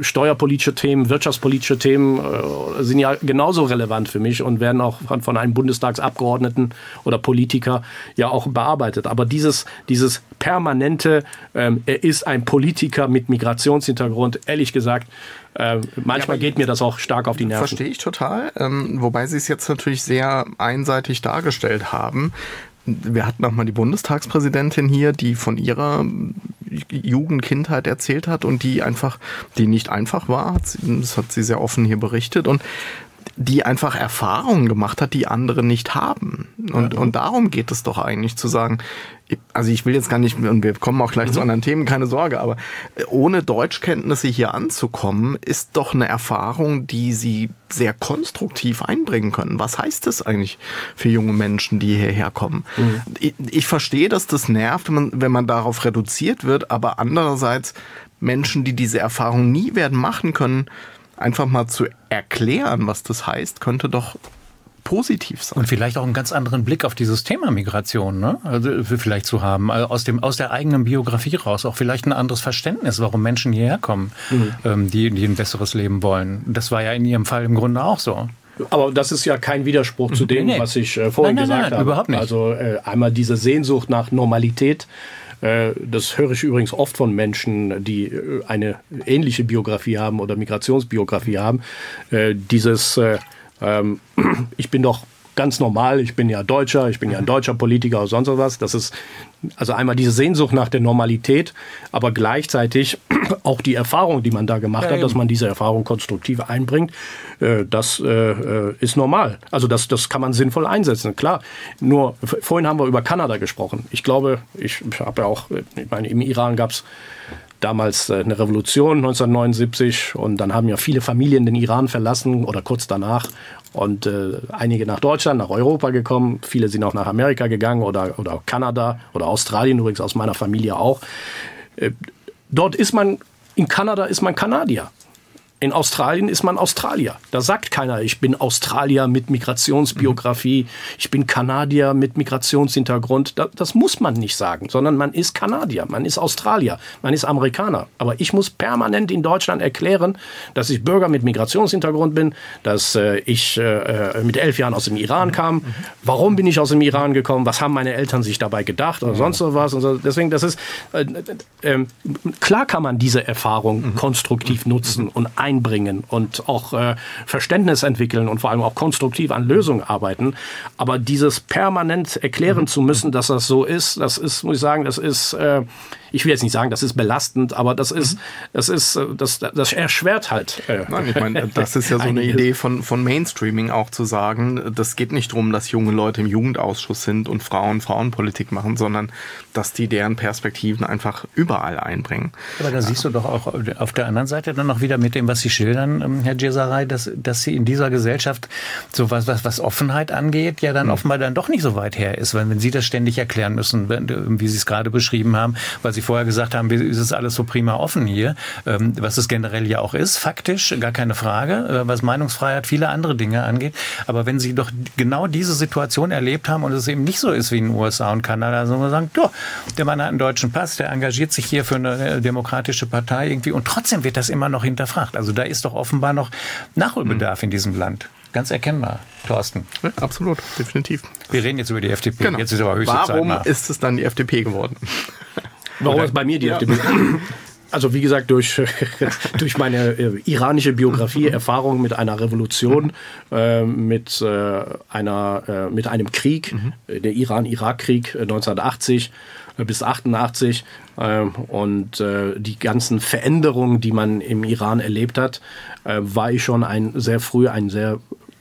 Speaker 5: steuerpolitische Themen, wirtschaftspolitische Themen äh, sind ja genauso relevant für mich und werden auch von, von einem Bundestagsabgeordneten oder Politiker ja auch bearbeitet. Aber dieses, dieses permanente, ähm, er ist ein Politiker mit Migrationshintergrund, Hintergrund, ehrlich gesagt, äh, manchmal ja, geht mir das auch stark auf die Nerven.
Speaker 3: Verstehe ich total. Ähm, wobei Sie es jetzt natürlich sehr einseitig dargestellt haben. Wir hatten auch mal die Bundestagspräsidentin hier, die von ihrer Jugend, Kindheit erzählt hat und die einfach, die nicht einfach war. Das hat sie sehr offen hier berichtet. Und die einfach Erfahrungen gemacht hat, die andere nicht haben. Und, ja. und darum geht es doch eigentlich zu sagen, also ich will jetzt gar nicht, und wir kommen auch gleich mhm. zu anderen Themen, keine Sorge, aber ohne Deutschkenntnisse hier anzukommen, ist doch eine Erfahrung, die sie sehr konstruktiv einbringen können. Was heißt das eigentlich für junge Menschen, die hierher kommen? Mhm. Ich, ich verstehe, dass das nervt, wenn man, wenn man darauf reduziert wird, aber andererseits Menschen, die diese Erfahrung nie werden machen können, einfach mal zu erklären, was das heißt, könnte doch positiv sein.
Speaker 2: Und vielleicht auch einen ganz anderen Blick auf dieses Thema Migration, ne? Also vielleicht zu haben, also aus dem aus der eigenen Biografie raus, auch vielleicht ein anderes Verständnis, warum Menschen hierher kommen, mhm. ähm, die, die ein besseres Leben wollen. Das war ja in Ihrem Fall im Grunde auch so.
Speaker 5: Aber das ist ja kein Widerspruch zu dem, nee. was ich äh, vorhin nein, nein, gesagt nein, habe.
Speaker 2: Überhaupt nicht.
Speaker 5: Also äh, einmal diese Sehnsucht nach Normalität, äh, das höre ich übrigens oft von Menschen, die äh, eine ähnliche Biografie haben oder Migrationsbiografie haben. Äh, dieses, ähm, ich bin doch ganz normal, ich bin ja Deutscher, ich bin ja ein deutscher Politiker oder sonst was. Das ist also einmal diese Sehnsucht nach der Normalität, aber gleichzeitig auch die Erfahrung, die man da gemacht ja, hat, dass man diese Erfahrung konstruktiv einbringt, äh, das äh, ist normal. Also das, das kann man sinnvoll einsetzen, klar. Nur vorhin haben wir über Kanada gesprochen. Ich glaube, ich habe ja auch, ich meine, im Iran gab es damals äh, eine Revolution 1979 und dann haben ja viele Familien den Iran verlassen oder kurz danach und äh, einige nach Deutschland, nach Europa gekommen, viele sind auch nach Amerika gegangen oder, oder Kanada oder Australien übrigens aus meiner Familie auch. Äh, dort ist man, in Kanada ist man Kanadier. In Australien ist man Australier. Da sagt keiner, ich bin Australier mit Migrationsbiografie, mhm. ich bin Kanadier mit Migrationshintergrund. Das, das muss man nicht sagen, sondern man ist Kanadier, man ist Australier, man ist Amerikaner. Aber ich muss permanent in Deutschland erklären, dass ich Bürger mit Migrationshintergrund bin, dass äh, ich äh, mit elf Jahren aus dem Iran kam. Mhm. Warum bin ich aus dem Iran gekommen? Was haben meine Eltern sich dabei gedacht oder sonst so was? Und so. Deswegen, das ist äh, äh, klar kann man diese Erfahrung mhm. konstruktiv nutzen und einbringen und auch äh, Verständnis entwickeln und vor allem auch konstruktiv an Lösungen arbeiten. Aber dieses permanent erklären mhm. zu müssen, dass das so ist, das ist, muss ich sagen, das ist äh, ich will jetzt nicht sagen, das ist belastend, aber das ist, mhm. das ist, äh, das, das erschwert halt.
Speaker 3: Äh, Nein, ich meine, das ist ja so eine Idee von, von Mainstreaming auch zu sagen, das geht nicht darum, dass junge Leute im Jugendausschuss sind und Frauen Frauenpolitik machen, sondern dass die deren Perspektiven einfach überall einbringen.
Speaker 2: Aber da siehst du doch auch auf der anderen Seite dann noch wieder mit dem, was Sie schildern, ähm, Herr Jesaray, dass, dass Sie in dieser Gesellschaft so was, was, was Offenheit angeht, ja dann mhm. offenbar dann doch nicht so weit her ist, weil wenn Sie das ständig erklären müssen, wie Sie es gerade beschrieben haben, weil Sie Sie vorher gesagt haben, ist es alles so prima offen hier, ähm, was es generell ja auch ist, faktisch, gar keine Frage, äh, was Meinungsfreiheit, viele andere Dinge angeht. Aber wenn Sie doch genau diese Situation erlebt haben und es eben nicht so ist wie in den USA und Kanada, sondern man sagen, du, der Mann hat einen deutschen Pass, der engagiert sich hier für eine äh, demokratische Partei irgendwie und trotzdem wird das immer noch hinterfragt. Also da ist doch offenbar noch Nachholbedarf mhm. in diesem Land. Ganz erkennbar, Thorsten.
Speaker 3: Ja, absolut, definitiv.
Speaker 2: Wir reden jetzt über die FDP.
Speaker 3: Genau.
Speaker 2: Jetzt
Speaker 3: ist aber höchste Warum Zeit ist es dann die FDP geworden?
Speaker 5: Warum ist bei mir die ja. FDP? Also wie gesagt, durch, durch meine äh, iranische Biografie, Erfahrung mit einer Revolution, äh, mit, äh, einer, äh, mit einem Krieg, mhm. der Iran-Irak-Krieg 1980 äh, bis 88 ähm, und äh, die ganzen Veränderungen, die man im Iran erlebt hat, war ich schon ein sehr früh ein sehr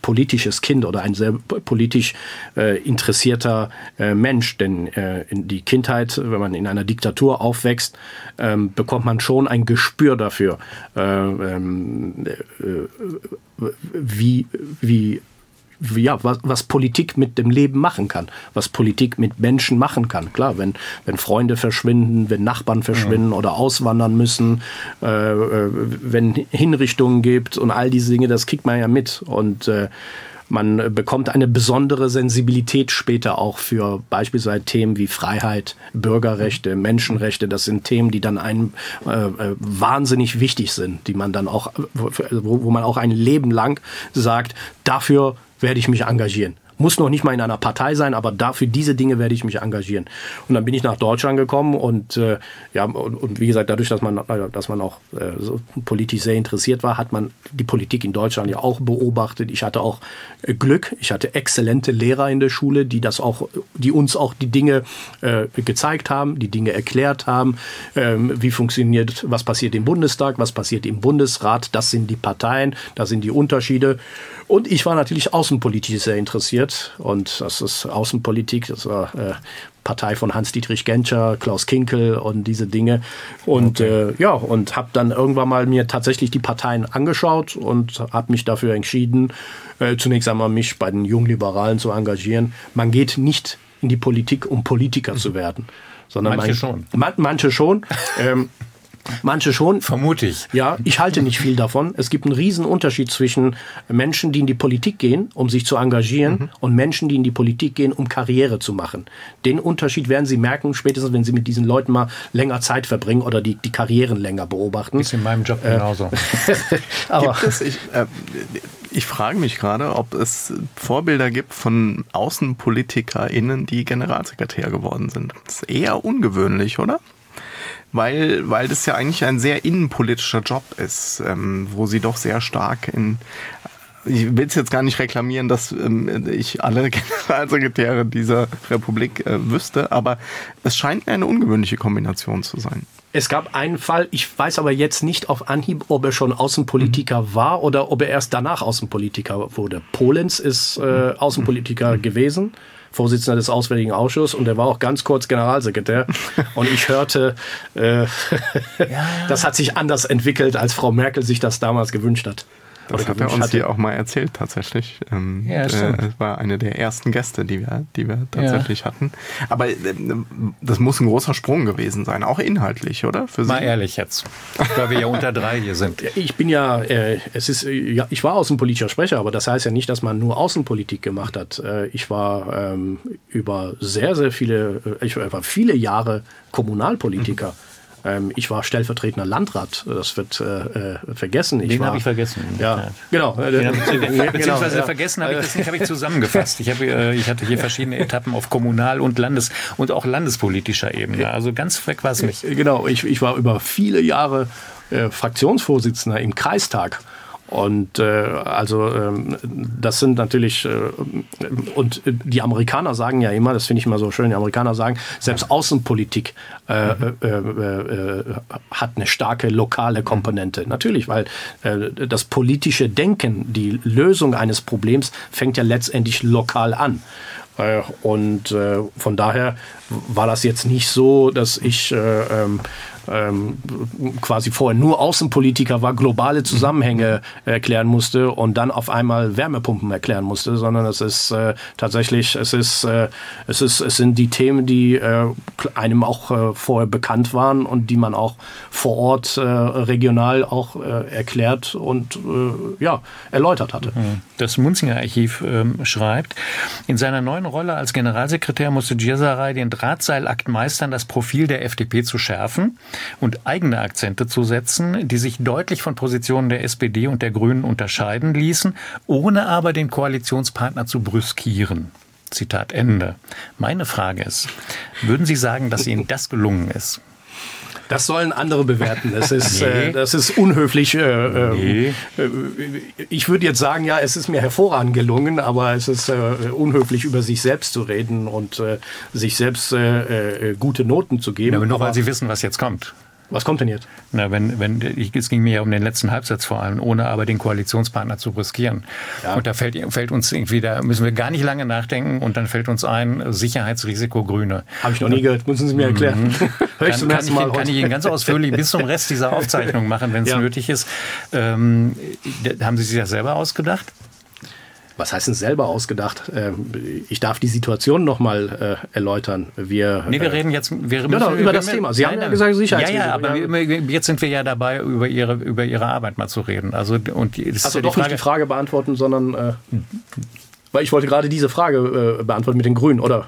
Speaker 5: politisches Kind oder ein sehr politisch äh, interessierter äh, Mensch. Denn äh, in die Kindheit, wenn man in einer Diktatur aufwächst, ähm, bekommt man schon ein Gespür dafür, äh, ähm, äh, wie, wie ja, was, was Politik mit dem Leben machen kann, was Politik mit Menschen machen kann. Klar, wenn, wenn Freunde verschwinden, wenn Nachbarn verschwinden ja. oder auswandern müssen, äh, äh, wenn Hinrichtungen gibt und all diese Dinge, das kriegt man ja mit. Und äh, man bekommt eine besondere Sensibilität später auch für beispielsweise Themen wie Freiheit, Bürgerrechte, Menschenrechte. Das sind Themen, die dann einem äh, äh wahnsinnig wichtig sind, die man dann auch, wo, wo man auch ein Leben lang sagt, dafür werde ich mich engagieren. Muss noch nicht mal in einer Partei sein, aber dafür diese Dinge werde ich mich engagieren. Und dann bin ich nach Deutschland gekommen und äh, ja und, und, wie gesagt, dadurch, dass man, äh, dass man auch äh, so politisch sehr interessiert war, hat man die Politik in Deutschland ja auch beobachtet. Ich hatte auch äh, Glück. Ich hatte exzellente Lehrer in der Schule, die das auch, die uns auch die Dinge äh, gezeigt haben, die Dinge erklärt haben, ähm, wie funktioniert, was passiert im Bundestag, was passiert im Bundesrat. Das sind die Parteien, das sind die Unterschiede. Und ich war natürlich außenpolitisch sehr interessiert. Und das ist Außenpolitik, das war äh, Partei von Hans-Dietrich Genscher, Klaus Kinkel und diese Dinge. Und okay. äh, ja, und habe dann irgendwann mal mir tatsächlich die Parteien angeschaut und habe mich dafür entschieden, äh, zunächst einmal mich bei den Jungliberalen zu engagieren. Man geht nicht in die Politik, um Politiker zu werden. Sondern
Speaker 2: manche man, schon.
Speaker 5: Man, manche schon. ähm, Manche schon.
Speaker 2: Vermute ich.
Speaker 5: Ja, ich halte nicht viel davon. Es gibt einen riesen Unterschied zwischen Menschen, die in die Politik gehen, um sich zu engagieren, mhm. und Menschen, die in die Politik gehen, um Karriere zu machen. Den Unterschied werden Sie merken, spätestens wenn Sie mit diesen Leuten mal länger Zeit verbringen oder die, die Karrieren länger beobachten.
Speaker 2: Ist in meinem Job äh, genauso.
Speaker 3: Aber gibt es, ich, äh, ich frage mich gerade, ob es Vorbilder gibt von AußenpolitikerInnen, die Generalsekretär geworden sind. Das ist eher ungewöhnlich, oder? Weil, weil das ja eigentlich ein sehr innenpolitischer Job ist, ähm, wo sie doch sehr stark in ich will es jetzt gar nicht reklamieren, dass ähm, ich alle Generalsekretäre dieser Republik äh, wüsste, aber es scheint mir eine ungewöhnliche Kombination zu sein.
Speaker 5: Es gab einen Fall, ich weiß aber jetzt nicht auf Anhieb, ob er schon Außenpolitiker mhm. war oder ob er erst danach Außenpolitiker wurde. Polens ist äh, Außenpolitiker mhm. gewesen. Vorsitzender des Auswärtigen Ausschusses und der war auch ganz kurz Generalsekretär. Und ich hörte, äh, ja. das hat sich anders entwickelt, als Frau Merkel sich das damals gewünscht hat.
Speaker 3: Das hat er uns hatte. hier auch mal erzählt, tatsächlich. Ähm, ja, äh, war eine der ersten Gäste, die wir, die wir tatsächlich ja. hatten. Aber äh, das muss ein großer Sprung gewesen sein, auch inhaltlich, oder?
Speaker 2: Für mal ehrlich jetzt, weil wir ja unter drei hier sind.
Speaker 5: Ich bin ja, äh, es ist, ja, ich war außenpolitischer Sprecher, aber das heißt ja nicht, dass man nur Außenpolitik gemacht hat. Äh, ich war ähm, über sehr, sehr viele, äh, ich war viele Jahre Kommunalpolitiker. Mhm. Ähm, ich war stellvertretender Landrat. Das wird äh, äh vergessen.
Speaker 2: Ich Den habe ich vergessen.
Speaker 5: Ja, genau.
Speaker 2: Beziehungsweise genau, vergessen habe ich das nicht, habe ich zusammengefasst. Ich, habe, äh, ich hatte hier verschiedene Etappen auf Kommunal- und Landes- und auch landespolitischer Ebene. Also ganz weg war es nicht.
Speaker 5: Genau, ich, ich war über viele Jahre äh, Fraktionsvorsitzender im Kreistag. Und äh, also ähm, das sind natürlich äh, und die Amerikaner sagen ja immer, das finde ich immer so schön, die Amerikaner sagen, selbst Außenpolitik äh, mhm. äh, äh, hat eine starke lokale Komponente. Natürlich, weil äh, das politische Denken, die Lösung eines Problems fängt ja letztendlich lokal an. Äh, und äh, von daher war das jetzt nicht so, dass ich äh, ähm, quasi vorher nur Außenpolitiker war, globale Zusammenhänge erklären musste und dann auf einmal Wärmepumpen erklären musste, sondern es ist äh, tatsächlich, es ist, äh, es ist, es sind die Themen, die äh, einem auch äh, vorher bekannt waren und die man auch vor Ort äh, regional auch äh, erklärt und ja erläutert hatte. Mhm.
Speaker 2: Das Munzinger Archiv ähm, schreibt, in seiner neuen Rolle als Generalsekretär musste Gierserei den Drahtseilakt meistern, das Profil der FDP zu schärfen und eigene Akzente zu setzen, die sich deutlich von Positionen der SPD und der Grünen unterscheiden ließen, ohne aber den Koalitionspartner zu brüskieren. Zitat Ende. Meine Frage ist, würden Sie sagen, dass Ihnen das gelungen ist?
Speaker 5: Das sollen andere bewerten. Das ist, nee. äh, das ist unhöflich. Äh, ähm, nee. äh, ich würde jetzt sagen, ja, es ist mir hervorragend gelungen, aber es ist äh, unhöflich, über sich selbst zu reden und äh, sich selbst äh, gute Noten zu geben. Ja,
Speaker 2: aber nur weil Sie wissen, was jetzt kommt.
Speaker 5: Was kommt denn jetzt?
Speaker 2: Na, wenn, wenn, es ging mir ja um den letzten Halbsatz vor allem, ohne aber den Koalitionspartner zu riskieren. Ja. Und da fällt, fällt uns irgendwie, da müssen wir gar nicht lange nachdenken und dann fällt uns ein, Sicherheitsrisiko Grüne.
Speaker 5: Habe ich noch nie gehört, müssen Sie mir erklären. Mhm.
Speaker 2: Hör ich kann, kann, ich, Mal kann ich Ihnen ganz ausführlich bis zum Rest dieser Aufzeichnung machen, wenn es ja. nötig ist. Ähm, haben Sie sich das selber ausgedacht?
Speaker 5: Was heißt denn selber ausgedacht? Ähm, ich darf die Situation nochmal äh, erläutern. Wir,
Speaker 2: nee, wir reden jetzt wir
Speaker 5: ja, doch, über das Thema. Sie nein, haben ja gesagt Sicherheitsrisiko.
Speaker 2: Ja, ja, aber jetzt sind wir ja dabei, über Ihre, über Ihre Arbeit mal zu reden. Also, und
Speaker 5: das also ja doch Frage, nicht die Frage beantworten, sondern äh, weil ich wollte gerade diese Frage äh, beantworten mit den Grünen, oder?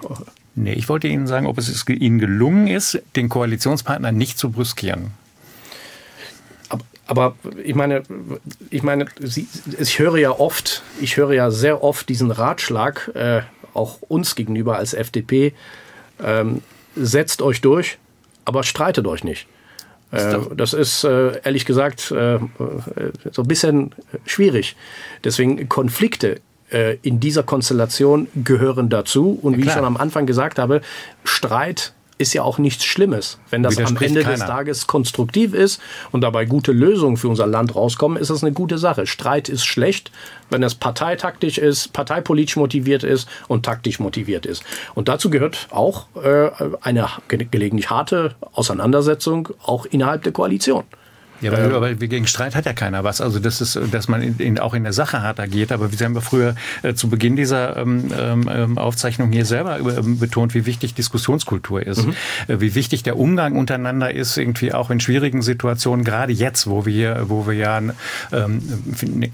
Speaker 2: Nee, ich wollte Ihnen sagen, ob es Ihnen gelungen ist, den Koalitionspartner nicht zu brüskieren.
Speaker 5: Aber ich meine, ich meine, ich höre ja oft, ich höre ja sehr oft diesen Ratschlag, äh, auch uns gegenüber als FDP, ähm, setzt euch durch, aber streitet euch nicht. Äh, das ist äh, ehrlich gesagt äh, so ein bisschen schwierig. Deswegen Konflikte in dieser Konstellation gehören dazu. Und ja, wie ich schon am Anfang gesagt habe, Streit ist ja auch nichts Schlimmes. Wenn das am Ende keiner. des Tages konstruktiv ist und dabei gute Lösungen für unser Land rauskommen, ist das eine gute Sache. Streit ist schlecht, wenn es parteitaktisch ist, parteipolitisch motiviert ist und taktisch motiviert ist. Und dazu gehört auch äh, eine gelegentlich harte Auseinandersetzung auch innerhalb der Koalition.
Speaker 2: Ja, aber, ähm, aber gegen Streit hat ja keiner was. Also das ist, dass man in, in, auch in der Sache hart agiert. Aber wie haben wir früher äh, zu Beginn dieser ähm, ähm, Aufzeichnung hier selber ähm, betont, wie wichtig Diskussionskultur ist, mhm. äh, wie wichtig der Umgang untereinander ist, irgendwie auch in schwierigen Situationen. Gerade jetzt, wo wir, wo wir ja ähm,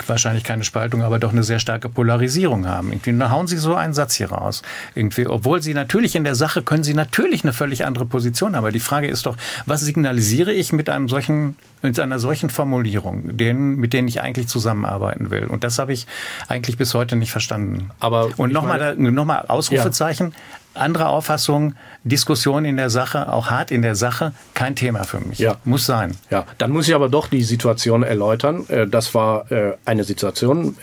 Speaker 2: wahrscheinlich keine Spaltung, aber doch eine sehr starke Polarisierung haben. Irgendwie da hauen Sie so einen Satz hier raus. Irgendwie, obwohl Sie natürlich in der Sache können Sie natürlich eine völlig andere Position haben. Aber die Frage ist doch, was signalisiere ich mit einem solchen mit einer solchen Formulierung, denen, mit denen ich eigentlich zusammenarbeiten will. Und das habe ich eigentlich bis heute nicht verstanden. Aber und nochmal noch mal Ausrufezeichen. Ja. Andere Auffassung, Diskussion in der Sache, auch hart in der Sache, kein Thema für mich.
Speaker 5: Ja. Muss sein. Ja, dann muss ich aber doch die Situation erläutern. Äh, das war äh, eine Situation,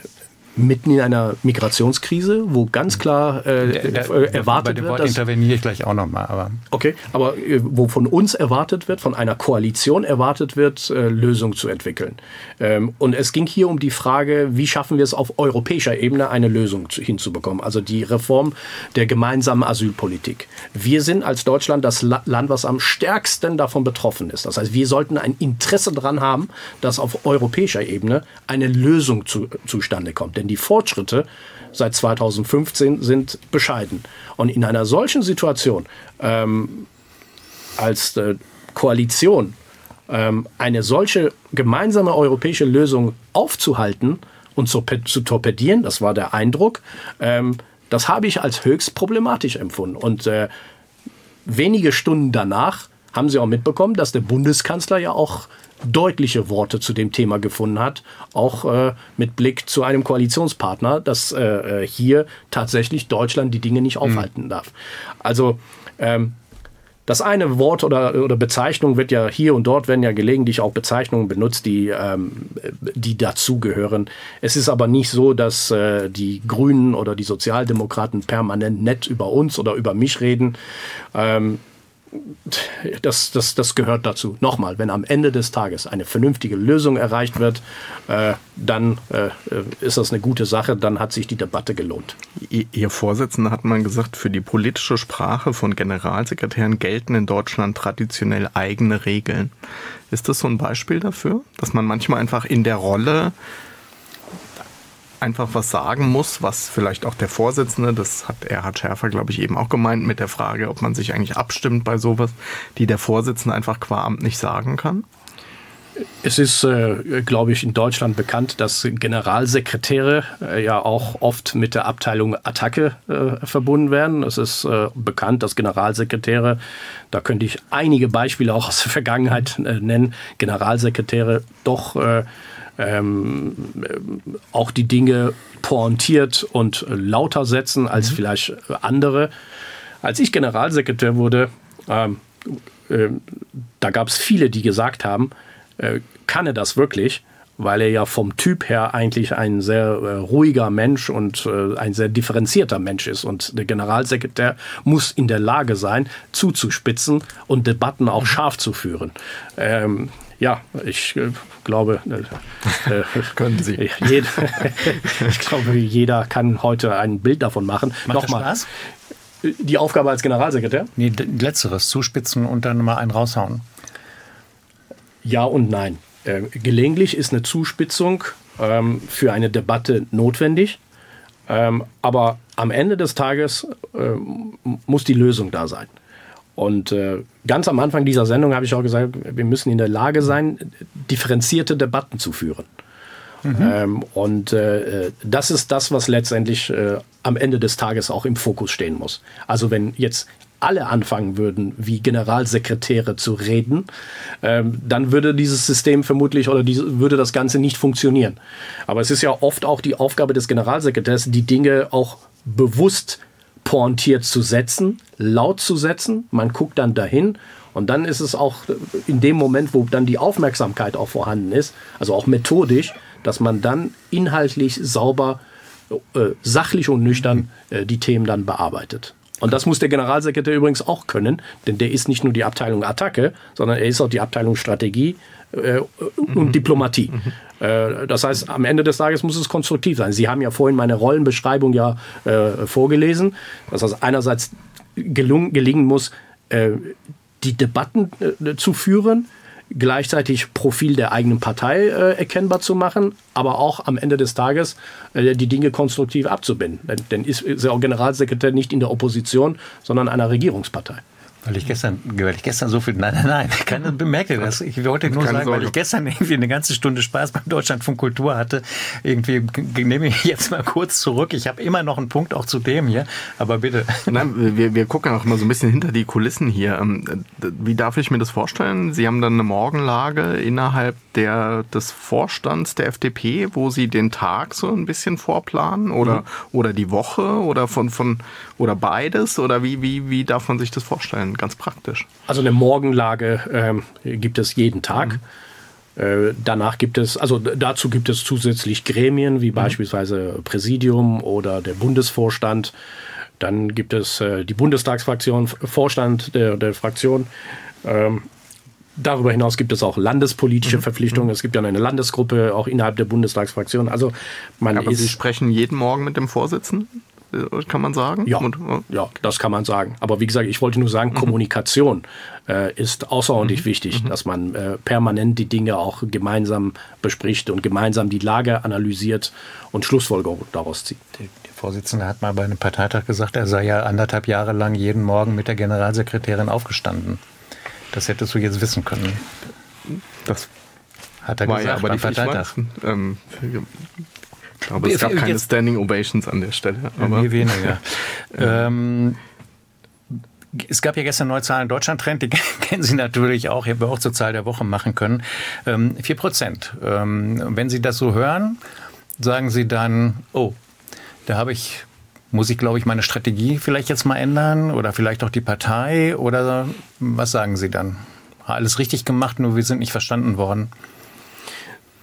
Speaker 5: mitten in einer Migrationskrise, wo ganz klar äh, da, da, erwartet bei dem
Speaker 2: Wort wird, interveniere ich gleich auch nochmal. Aber
Speaker 5: okay, aber äh, wo von uns erwartet wird, von einer Koalition erwartet wird, äh, Lösungen zu entwickeln. Ähm, und es ging hier um die Frage, wie schaffen wir es auf europäischer Ebene eine Lösung zu, hinzubekommen, also die Reform der gemeinsamen Asylpolitik. Wir sind als Deutschland das La Land, was am stärksten davon betroffen ist. Das heißt, wir sollten ein Interesse daran haben, dass auf europäischer Ebene eine Lösung zu, zustande kommt denn die Fortschritte seit 2015 sind bescheiden. Und in einer solchen Situation ähm, als äh, Koalition ähm, eine solche gemeinsame europäische Lösung aufzuhalten und zu, zu torpedieren, das war der Eindruck, ähm, das habe ich als höchst problematisch empfunden. Und äh, wenige Stunden danach haben Sie auch mitbekommen, dass der Bundeskanzler ja auch deutliche Worte zu dem Thema gefunden hat, auch äh, mit Blick zu einem Koalitionspartner, dass äh, äh hier tatsächlich Deutschland die Dinge nicht mhm. aufhalten mhm. darf. Also ähm, das eine Wort oder, oder Bezeichnung wird ja hier und dort werden ja gelegentlich auch Bezeichnungen benutzt, die, ähm, die dazugehören. Es ist aber nicht so, dass äh, die Grünen oder die Sozialdemokraten permanent nett über uns oder über mich reden. Ähm, das, das, das gehört dazu. Nochmal, wenn am Ende des Tages eine vernünftige Lösung erreicht wird, äh, dann äh, ist das eine gute Sache, dann hat sich die Debatte gelohnt.
Speaker 3: Ihr Vorsitzender hat mal gesagt, für die politische Sprache von Generalsekretären gelten in Deutschland traditionell eigene Regeln. Ist das so ein Beispiel dafür, dass man manchmal einfach in der Rolle einfach was sagen muss, was vielleicht auch der Vorsitzende, das hat Erhard Schärfer, glaube ich, eben auch gemeint mit der Frage, ob man sich eigentlich abstimmt bei sowas, die der Vorsitzende einfach qua Amt nicht sagen kann?
Speaker 5: Es ist, äh, glaube ich, in Deutschland bekannt, dass Generalsekretäre äh, ja auch oft mit der Abteilung Attacke äh, verbunden werden. Es ist bekannt, dass Generalsekretäre, da könnte ich einige Beispiele auch aus der Vergangenheit nennen, Generalsekretäre doch ähm, auch die Dinge pointiert und lauter setzen als mhm. vielleicht andere. Als ich Generalsekretär wurde, ähm, äh, da gab es viele, die gesagt haben, äh, kann er das wirklich? Weil er ja vom Typ her eigentlich ein sehr äh, ruhiger Mensch und äh, ein sehr differenzierter Mensch ist. Und der Generalsekretär muss in der Lage sein, zuzuspitzen und Debatten auch mhm. scharf zu führen. Ähm, ja, ich äh, glaube, äh,
Speaker 3: äh können Sie.
Speaker 5: Jeder, ich glaube, jeder kann heute ein Bild davon machen.
Speaker 2: Macht Nochmal. Spaß?
Speaker 5: Die Aufgabe als Generalsekretär?
Speaker 2: Nee, letzteres, zuspitzen und dann mal einen raushauen.
Speaker 5: Ja und nein. Äh, gelegentlich ist eine Zuspitzung ähm, für eine Debatte notwendig. Ähm, aber am Ende des Tages äh, muss die Lösung da sein. Und äh, ganz am Anfang dieser Sendung habe ich auch gesagt, wir müssen in der Lage sein, differenzierte Debatten zu führen. Mhm. Ähm, und äh, das ist das, was letztendlich äh, am Ende des Tages auch im Fokus stehen muss. Also wenn jetzt alle anfangen würden, wie Generalsekretäre zu reden, ähm, dann würde dieses System vermutlich oder diese, würde das Ganze nicht funktionieren. Aber es ist ja oft auch die Aufgabe des Generalsekretärs, die Dinge auch bewusst pointiert zu setzen, laut zu setzen. Man guckt dann dahin und dann ist es auch in dem Moment, wo dann die Aufmerksamkeit auch vorhanden ist, also auch methodisch, dass man dann inhaltlich sauber, äh, sachlich und nüchtern äh, die Themen dann bearbeitet. Und das muss der Generalsekretär übrigens auch können, denn der ist nicht nur die Abteilung Attacke, sondern er ist auch die Abteilung Strategie äh, und mhm. Diplomatie. Mhm. Äh, das heißt, am Ende des Tages muss es konstruktiv sein. Sie haben ja vorhin meine Rollenbeschreibung ja äh, vorgelesen. Das heißt, einerseits gelungen, gelingen muss, äh, die Debatten äh, zu führen, gleichzeitig Profil der eigenen Partei äh, erkennbar zu machen, aber auch am Ende des Tages äh, die Dinge konstruktiv abzubinden. Denn, denn ist, ist er auch Generalsekretär nicht in der Opposition, sondern einer Regierungspartei.
Speaker 2: Weil ich gestern, weil ich gestern so viel, nein, nein, nein, keine bemerke das. Ich wollte nur Keine sagen, Sorge. weil ich gestern irgendwie eine ganze Stunde Spaß beim Deutschlandfunk Kultur hatte. Irgendwie nehme ich jetzt mal kurz zurück. Ich habe immer noch einen Punkt auch zu dem hier, aber bitte.
Speaker 3: Nein, wir, wir gucken auch mal so ein bisschen hinter die Kulissen hier. Ähm, wie darf ich mir das vorstellen? Sie haben dann eine Morgenlage innerhalb der, des Vorstands der FDP, wo Sie den Tag so ein bisschen vorplanen oder, mhm. oder die Woche oder von, von, oder beides? Oder wie, wie, wie darf man sich das vorstellen? Ganz praktisch.
Speaker 5: Also eine Morgenlage ähm, gibt es jeden Tag. Mhm. Äh, danach gibt es, also dazu gibt es zusätzlich Gremien wie mhm. beispielsweise Präsidium oder der Bundesvorstand. Dann gibt es äh, die Bundestagsfraktion, Vorstand der, der Fraktion. Ähm, Darüber hinaus gibt es auch landespolitische mhm. Verpflichtungen. Es gibt ja eine Landesgruppe auch innerhalb der Bundestagsfraktion. Also man
Speaker 3: Aber Sie sprechen jeden Morgen mit dem Vorsitzenden? Kann man sagen?
Speaker 5: Ja, Und, äh, ja, das kann man sagen. Aber wie gesagt, ich wollte nur sagen, mhm. Kommunikation äh, ist außerordentlich mhm. wichtig, mhm. dass man äh, permanent die Dinge auch gemeinsam bespricht und gemeinsam die Lage analysiert und Schlussfolgerungen daraus zieht.
Speaker 2: Der, der Vorsitzende hat mal bei einem Parteitag gesagt, er sei ja anderthalb Jahre lang jeden Morgen mit der Generalsekretärin aufgestanden. Das hättest du jetzt wissen können.
Speaker 3: Das hat er war gesagt ja aber beim Parteitag. Ähm, aber es gab keine Standing Ovations an der Stelle.
Speaker 2: Aber nee, weniger. ähm, es gab ja gestern neue Zahlen in Deutschland Trend, die kennen Sie natürlich auch, hätten wir auch zur Zahl der Woche machen können. Ähm, 4 Prozent. Ähm, wenn Sie das so hören, sagen Sie dann, oh, da habe ich, muss ich glaube ich meine Strategie vielleicht jetzt mal ändern oder vielleicht auch die Partei oder was sagen Sie dann? Alles richtig gemacht, nur wir sind nicht verstanden worden.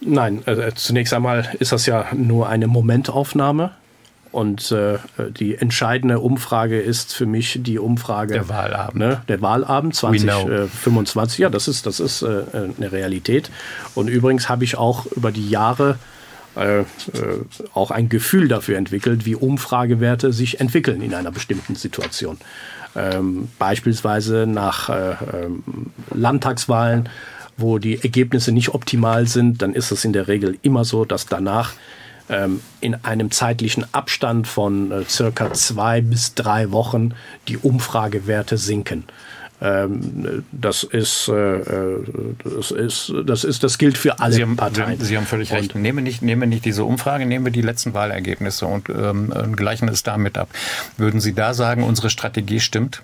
Speaker 5: Nein, äh, zunächst einmal ist das ja nur eine Momentaufnahme. Und äh, die entscheidende Umfrage ist für mich die Umfrage.
Speaker 2: Der Wahlabend.
Speaker 5: Ne, der Wahlabend 2025. Ja, das ist, das ist äh, eine Realität. Und übrigens habe ich auch über die Jahre äh, äh, auch ein Gefühl dafür entwickelt, wie Umfragewerte sich entwickeln in einer bestimmten Situation. Ähm, beispielsweise nach äh, ähm, Landtagswahlen, wo die Ergebnisse nicht optimal sind, dann ist es in der Regel immer so, dass danach ähm, in einem zeitlichen Abstand von äh, circa zwei bis drei Wochen die Umfragewerte sinken. Ähm, das ist, äh, äh, das ist, das ist, das gilt für alle
Speaker 2: Sie haben,
Speaker 5: Parteien.
Speaker 2: Sie haben völlig recht. Nehmen nicht, nehmen nicht diese Umfrage, nehmen wir die letzten Wahlergebnisse und ähm, gleichen es damit ab. Würden Sie da sagen, unsere Strategie stimmt?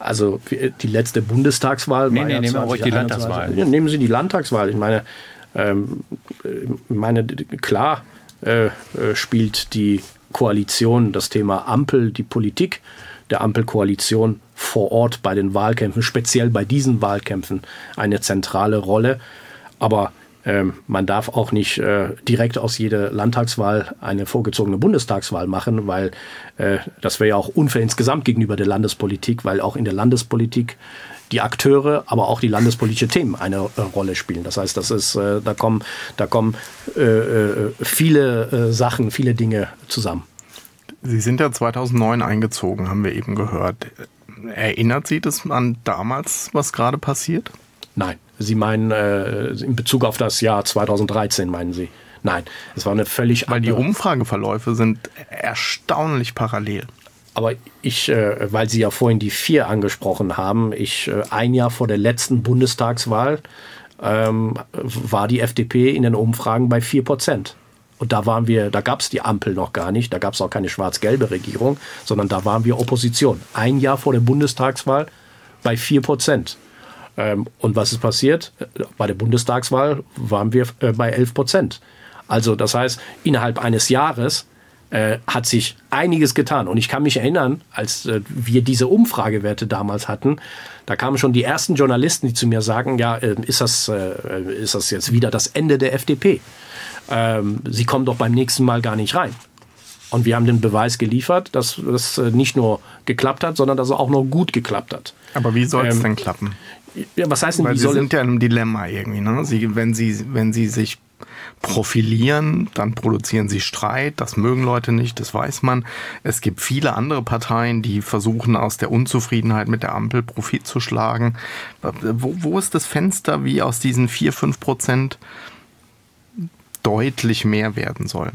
Speaker 5: Also die letzte Bundestagswahl
Speaker 2: nee, war nee, ja nehmen wir ruhig die Landtagswahl.
Speaker 5: Ja, nehmen Sie die Landtagswahl. Ich meine, ähm, meine klar äh, äh, spielt die Koalition das Thema Ampel, die Politik der Ampelkoalition vor Ort bei den Wahlkämpfen, speziell bei diesen Wahlkämpfen, eine zentrale Rolle. Aber ähm, man darf auch nicht äh, direkt aus jeder Landtagswahl eine vorgezogene Bundestagswahl machen, weil äh, das wäre ja auch unfair insgesamt gegenüber der Landespolitik, weil auch in der Landespolitik die Akteure, aber auch die landespolitische Themen eine äh, Rolle spielen. Das heißt, das ist, äh, da kommen, da kommen äh, äh, viele Sachen, viele Dinge zusammen.
Speaker 3: Sie sind ja 2009 eingezogen, haben wir eben gehört. Erinnert Sie das an damals, was gerade passiert?
Speaker 5: Nein. Sie meinen äh, in Bezug auf das Jahr 2013, meinen Sie? Nein, es war eine völlig
Speaker 3: Weil die Umfrageverläufe sind erstaunlich parallel.
Speaker 5: Aber ich, äh, weil Sie ja vorhin die vier angesprochen haben, ich äh, ein Jahr vor der letzten Bundestagswahl ähm, war die FDP in den Umfragen bei 4 Prozent. Und da waren wir, da gab es die Ampel noch gar nicht, da gab es auch keine schwarz-gelbe Regierung, sondern da waren wir Opposition. Ein Jahr vor der Bundestagswahl bei 4 Prozent. Ähm, und was ist passiert? Bei der Bundestagswahl waren wir äh, bei 11 Prozent. Also das heißt, innerhalb eines Jahres äh, hat sich einiges getan. Und ich kann mich erinnern, als äh, wir diese Umfragewerte damals hatten, da kamen schon die ersten Journalisten, die zu mir sagen, ja, äh, ist, das, äh, ist das jetzt wieder das Ende der FDP? ähm, sie kommen doch beim nächsten Mal gar nicht rein. Und wir haben den Beweis geliefert, dass das äh, nicht nur geklappt hat, sondern dass es auch noch gut geklappt hat.
Speaker 3: Aber wie soll es ähm, denn klappen?
Speaker 5: Ja, was heißt denn,
Speaker 3: Weil Sie sind ja in einem Dilemma irgendwie. Ne? Sie, wenn, Sie, wenn Sie sich profilieren, dann produzieren sie Streit, das mögen Leute nicht, das weiß man. Es gibt viele andere Parteien, die versuchen aus der Unzufriedenheit mit der Ampel Profit zu schlagen. Wo, wo ist das Fenster, wie aus diesen 4, 5 Prozent deutlich mehr werden soll.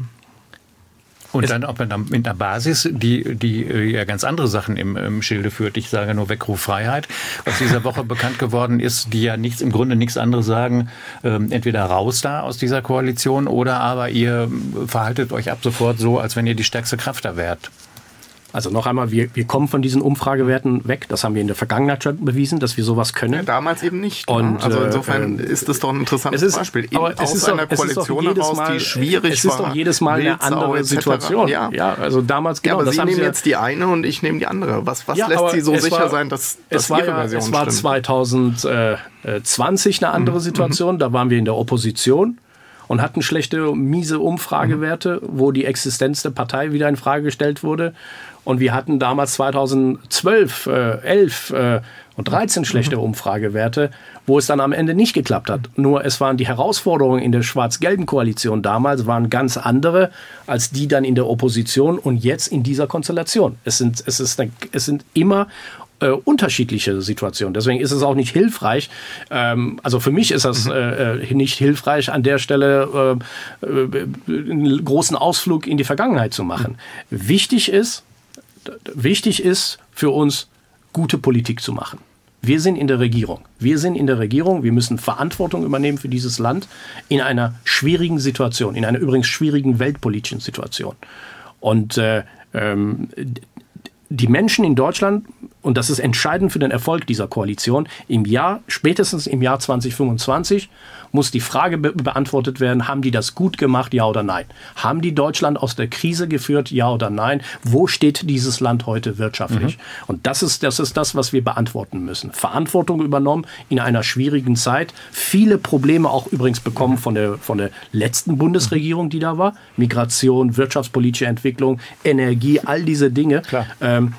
Speaker 2: Und dann, ob man mit einer Basis, die, die äh, ja ganz andere Sachen im, im Schilde führt. Ich sage nur Weckruf Freiheit, was dieser Woche bekannt geworden ist, die ja nichts, im Grunde nichts anderes sagen, ähm, entweder raus da aus dieser Koalition oder aber ihr verhaltet euch ab sofort so, als wenn ihr die stärkste Kraft da wärt.
Speaker 5: Also noch einmal, wir, wir kommen von diesen Umfragewerten weg. Das haben wir in der Vergangenheit schon bewiesen, dass wir sowas können. Ja,
Speaker 3: damals eben nicht.
Speaker 5: Ne? Und,
Speaker 3: also insofern äh, ist das doch ein interessantes ist,
Speaker 5: Beispiel. Aber es ist
Speaker 3: einer doch, Koalition heraus,
Speaker 5: Mal,
Speaker 3: die schwierig
Speaker 5: es ist doch jedes Mal eine andere Situation.
Speaker 3: Ja. ja, also damals genau. Ja, aber Sie nehmen jetzt die eine und ich nehme die andere. Was, was lässt Sie so sicher war, sein, dass, dass
Speaker 5: Ihre ja, Version Es war stimmt? 2020 eine andere mhm. Situation. Da waren wir in der Opposition und hatten schlechte, miese Umfragewerte, mhm. wo die Existenz der Partei wieder in Frage gestellt wurde. Und wir hatten damals 2012, äh, 11 äh, und 13 schlechte mhm. Umfragewerte, wo es dann am Ende nicht geklappt hat. Nur es waren die Herausforderungen in der schwarz-gelben Koalition damals waren ganz andere als die dann in der Opposition und jetzt in dieser Konstellation. Es sind, es ist eine, es sind immer äh, unterschiedliche Situationen. Deswegen ist es auch nicht hilfreich. Ähm, also für mich ist das mhm. äh, äh, nicht hilfreich, an der Stelle äh, äh, einen großen Ausflug in die Vergangenheit zu machen. Mhm. Wichtig ist, wichtig ist für uns, gute Politik zu machen. Wir sind in der Regierung. Wir sind in der Regierung. Wir müssen Verantwortung übernehmen für dieses Land in einer schwierigen Situation, in einer übrigens schwierigen weltpolitischen Situation. Und äh, ähm, die Menschen in Deutschland und das ist entscheidend für den Erfolg dieser Koalition, im Jahr, spätestens im Jahr 2025 muss die Frage be beantwortet werden, haben die das gut gemacht, ja oder nein? Haben die Deutschland aus der Krise geführt, ja oder nein? Wo steht dieses Land heute wirtschaftlich? Mhm. Und das ist, das ist das, was wir beantworten müssen. Verantwortung übernommen in einer schwierigen Zeit. Viele Probleme auch übrigens bekommen von der, von der letzten Bundesregierung, die da war. Migration, wirtschaftspolitische Entwicklung, Energie, all diese Dinge. Ähm,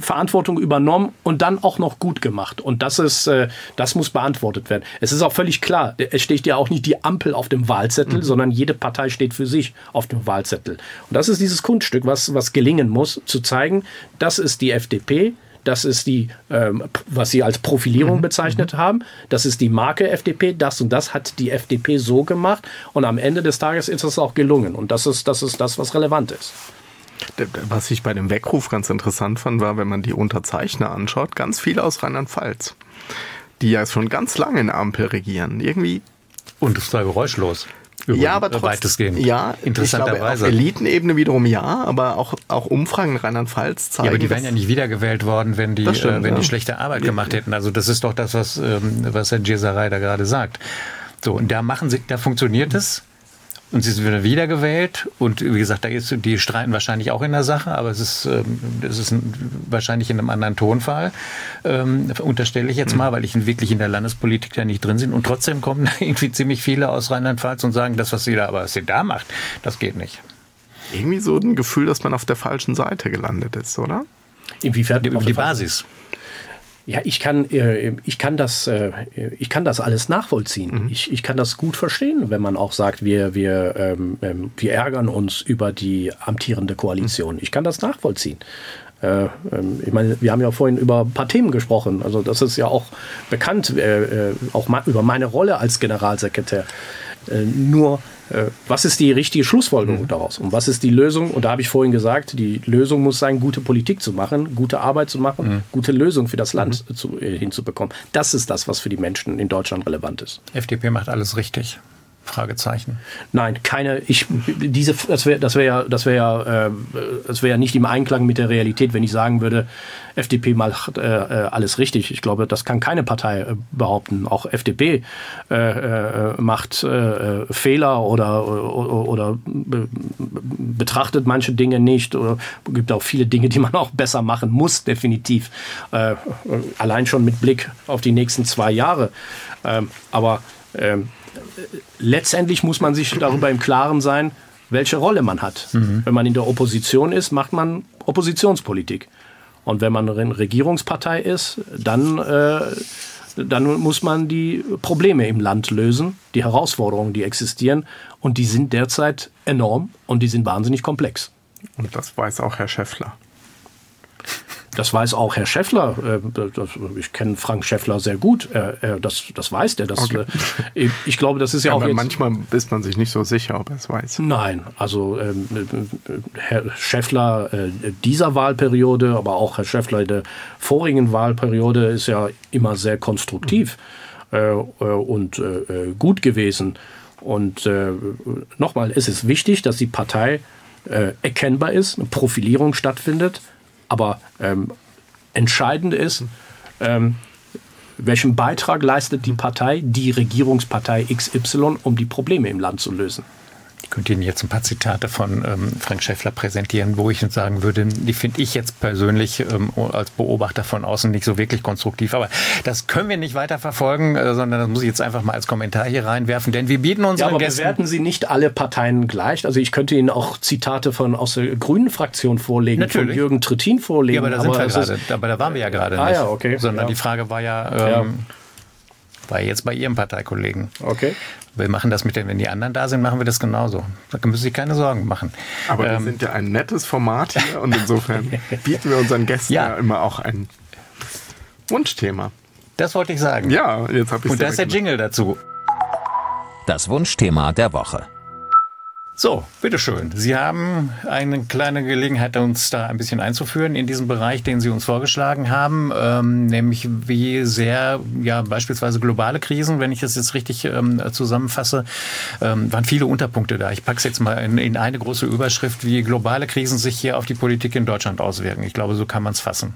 Speaker 5: Verantwortung übernommen und dann auch noch gut gemacht. Und das ist, äh, das muss beantwortet werden. Es ist auch völlig klar, es steht ja auch nicht die Ampel auf dem Wahlzettel, mhm. sondern jede Partei steht für sich auf dem Wahlzettel. Und das ist dieses Kunststück, was, was gelingen muss, zu zeigen, das ist die FDP, das ist die, ähm, was Sie als Profilierung mhm. bezeichnet mhm. haben. Das ist die Marke FDP. Das und das hat die FDP so gemacht. Und am Ende des Tages ist es auch gelungen. Und das ist das, ist das was relevant ist.
Speaker 3: Was ich bei dem Weckruf ganz interessant fand, war, wenn man die Unterzeichner anschaut, ganz viele aus Rheinland-Pfalz, die ja schon ganz lange in der Ampel regieren. Irgendwie.
Speaker 2: Und es war geräuschlos.
Speaker 3: ja, aber trotzdem, weitestgehend. Ja, interessanterweise. Auf Elitenebene wiederum ja, aber auch, auch Umfragen in Rheinland-Pfalz zeigen. Ja, aber
Speaker 2: die wären ja nicht wiedergewählt worden, wenn die, stimmt, äh, wenn ja. die schlechte Arbeit gemacht hätten. Also das ist doch das, was, ähm, was Herr Gieserei da gerade sagt. So, und da machen sie, da funktioniert es. Und sie sind wieder wiedergewählt. Und wie gesagt, da ist, die streiten wahrscheinlich auch in der Sache, aber es ist, ähm, es ist wahrscheinlich in einem anderen Tonfall, ähm, unterstelle ich jetzt mhm. mal, weil ich wirklich in der Landespolitik da nicht drin bin. Und trotzdem kommen irgendwie ziemlich viele aus Rheinland-Pfalz und sagen, das, was sie da, aber was sie da macht, das geht nicht.
Speaker 3: Irgendwie so ein Gefühl, dass man auf der falschen Seite gelandet ist, oder?
Speaker 2: Inwiefern? Die, die Basis.
Speaker 5: Ja, ich kann, äh, ich kann das, äh, ich kann das alles nachvollziehen. Mhm. Ich, ich kann das gut verstehen, wenn man auch sagt, wir, wir, ähm, ähm wir ärgern uns über die amtierende Koalition. Mhm. Ich kann das nachvollziehen. Äh, ähm, ich meine, wir haben ja vorhin über ein paar Themen gesprochen. Also das ist ja auch bekannt, äh, auch über meine Rolle als Generalsekretär. Äh, nur was ist die richtige Schlussfolgerung mhm. daraus? Und was ist die Lösung? Und da habe ich vorhin gesagt, die Lösung muss sein, gute Politik zu machen, gute Arbeit zu machen, mhm. gute Lösung für das Land mhm. zu, äh, hinzubekommen. Das ist das, was für die Menschen in Deutschland relevant ist.
Speaker 2: FDP macht alles richtig. Fragezeichen.
Speaker 5: Nein, keine. Ich diese das wäre das wäre ja das wäre ja äh, das wäre nicht im Einklang mit der Realität, wenn ich sagen würde, FDP macht äh, äh, alles richtig. Ich glaube, das kann keine Partei äh, behaupten. Auch FDP äh, äh, macht Fehler oder oder, oder betrachtet manche Dinge nicht. Oder gibt auch viele Dinge, die man auch besser machen muss, definitiv. allein schon mit Blick auf die nächsten zwei Jahre. Ähm, aber ähm, letztendlich muss man sich darüber im Klaren sein, welche Rolle man hat. Mhm. Wenn man in der Opposition ist, macht man Oppositionspolitik. Und wenn man eine Regierungspartei ist, dann, äh, dann muss man die Probleme im Land lösen, die Herausforderungen, die existieren. Und die sind derzeit enorm und die sind wahnsinnig komplex.
Speaker 3: Und das weiß auch Herr Schäffler.
Speaker 5: Das weiß auch Herr Schäffler. Äh, ich kenne Frank Schäffler sehr gut. Das, das weiß der. Das, okay. Äh, ich glaube, das ist ja, ja auch. Aber
Speaker 3: manchmal ist man sich nicht so sicher, ob er es weiß.
Speaker 5: Nein, also ähm, Herr Schäffler äh, dieser Wahlperiode, aber auch Herr Schäffler der vorigen Wahlperiode ist ja immer sehr konstruktiv mhm. und gut gewesen. Und nochmal, es ist wichtig, dass die Partei erkennbar ist, eine Profilierung stattfindet aber ähm, entscheidend ist, ähm, welchen Beitrag leistet die Partei, die Regierungspartei XY, um die Probleme im Land zu lösen.
Speaker 2: Ich könnte Ihnen jetzt ein paar Zitate von ähm, Frank Schäffler präsentieren, wo ich sagen würde, die finde ich jetzt persönlich ähm, als Beobachter von außen nicht so wirklich konstruktiv. Aber das können wir nicht weiter verfolgen, äh, sondern das muss ich jetzt einfach mal als Kommentar hier reinwerfen, denn wir bieten unseren ja, aber Gästen...
Speaker 5: bewerten Sie nicht alle Parteien gleich? Also ich könnte Ihnen auch Zitate von aus der grünen Fraktion vorlegen, Natürlich. von Jürgen Trittin vorlegen.
Speaker 2: Ja, aber da sind wir gerade, aber da waren wir ja gerade ah, nicht.
Speaker 5: Ja, okay.
Speaker 2: Sondern
Speaker 5: ja.
Speaker 2: die Frage war ja... Ähm, ja war jetzt bei Ihrem Parteikollegen.
Speaker 5: Okay.
Speaker 2: Wir machen das mit den, wenn die anderen da sind, machen wir das genauso. Da müssen Sie sich keine Sorgen machen.
Speaker 3: Aber ähm, wir sind ja ein nettes Format hier und insofern bieten wir unseren Gästen ja, ja immer auch ein Wunschthema.
Speaker 2: Das wollte ich sagen.
Speaker 3: Ja, jetzt habe ich
Speaker 2: Und da ist der Jingle dazu.
Speaker 1: Das Wunschthema der Woche.
Speaker 2: So, bitteschön. Sie haben eine kleine Gelegenheit, uns da ein bisschen einzuführen in diesen Bereich, den Sie uns vorgeschlagen haben, ähm, nämlich wie sehr ja beispielsweise globale Krisen, wenn ich das jetzt richtig ähm, zusammenfasse, ähm, waren viele Unterpunkte da. Ich packe es jetzt mal in, in, eine große Überschrift, wie globale Krisen sich hier auf die Politik in Deutschland auswirken. Ich glaube, so kann man es fassen.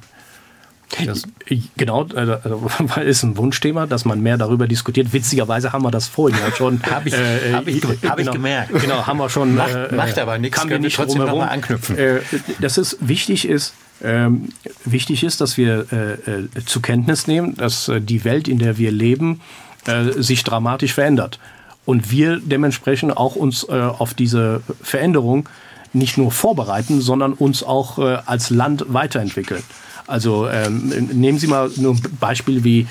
Speaker 5: Das genau, also, ist ein Wunschthema, dass man mehr darüber diskutiert. Witzigerweise haben wir das vorhin ja schon.
Speaker 2: Habe ich, äh, hab ich, hab
Speaker 5: genau,
Speaker 2: ich gemerkt.
Speaker 5: Genau, haben wir schon.
Speaker 2: Macht, äh, macht aber nichts,
Speaker 5: kann wir nicht trotzdem
Speaker 2: nochmal anknüpfen.
Speaker 5: Äh, dass es wichtig ist, ähm, wichtig ist, dass wir äh, äh zur Kenntnis nehmen, dass äh, die Welt, in der wir leben, äh, sich dramatisch verändert. Und wir dementsprechend auch uns auf diese Veränderung nicht nur vorbereiten, sondern uns auch als Land weiterentwickeln. Also ähm, nehmen Sie mal nur ein Beispiel wie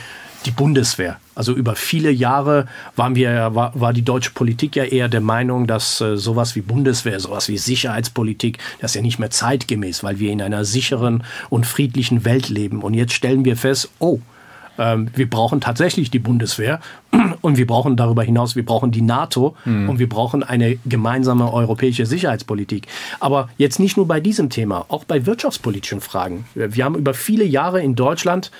Speaker 5: die Bundeswehr. Also über viele Jahre waren wir, war, war die deutsche Politik ja eher der Meinung, dass äh, sowas wie Bundeswehr, sowas wie Sicherheitspolitik, das ist ja nicht mehr zeitgemäß, weil wir in einer sicheren und friedlichen Welt leben. Und jetzt stellen wir fest, oh, wir brauchen tatsächlich die Bundeswehr und wir brauchen darüber hinaus, wir brauchen die NATO mhm. und wir brauchen eine gemeinsame europäische Sicherheitspolitik. Aber jetzt nicht nur bei diesem Thema, auch bei wirtschaftspolitischen Fragen. Wir haben über viele Jahre in Deutschland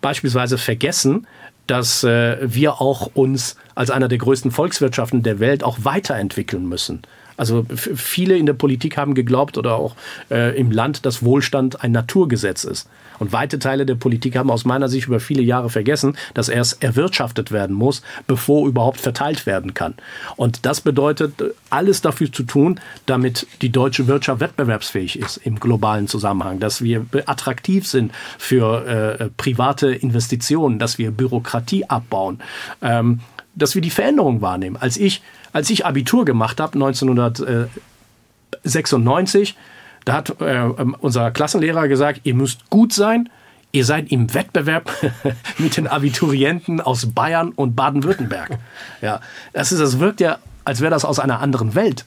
Speaker 5: beispielsweise vergessen, dass äh, wir auch uns als einer der größten Volkswirtschaften der Welt auch weiterentwickeln müssen. Also viele in der Politik haben geglaubt oder auch äh, im Land, dass Wohlstand ein Naturgesetz ist. Und weite Teile der Politik haben aus meiner Sicht über viele Jahre vergessen, dass erst erwirtschaftet werden muss, bevor überhaupt verteilt werden kann. Und das bedeutet, alles dafür zu tun, damit die deutsche Wirtschaft wettbewerbsfähig ist im globalen Zusammenhang, dass wir attraktiv sind für äh, private Investitionen, dass wir Bürokratie abbauen, ähm, dass wir die Veränderung wahrnehmen. Als ich, als ich Abitur gemacht habe, 1996, da hat äh, ähm, unser Klassenlehrer gesagt, ihr müsst gut sein, ihr seid im Wettbewerb mit den Abiturienten aus Bayern und Baden-Württemberg. Ja, das, ist, das wirkt ja, als wäre das aus einer anderen Welt.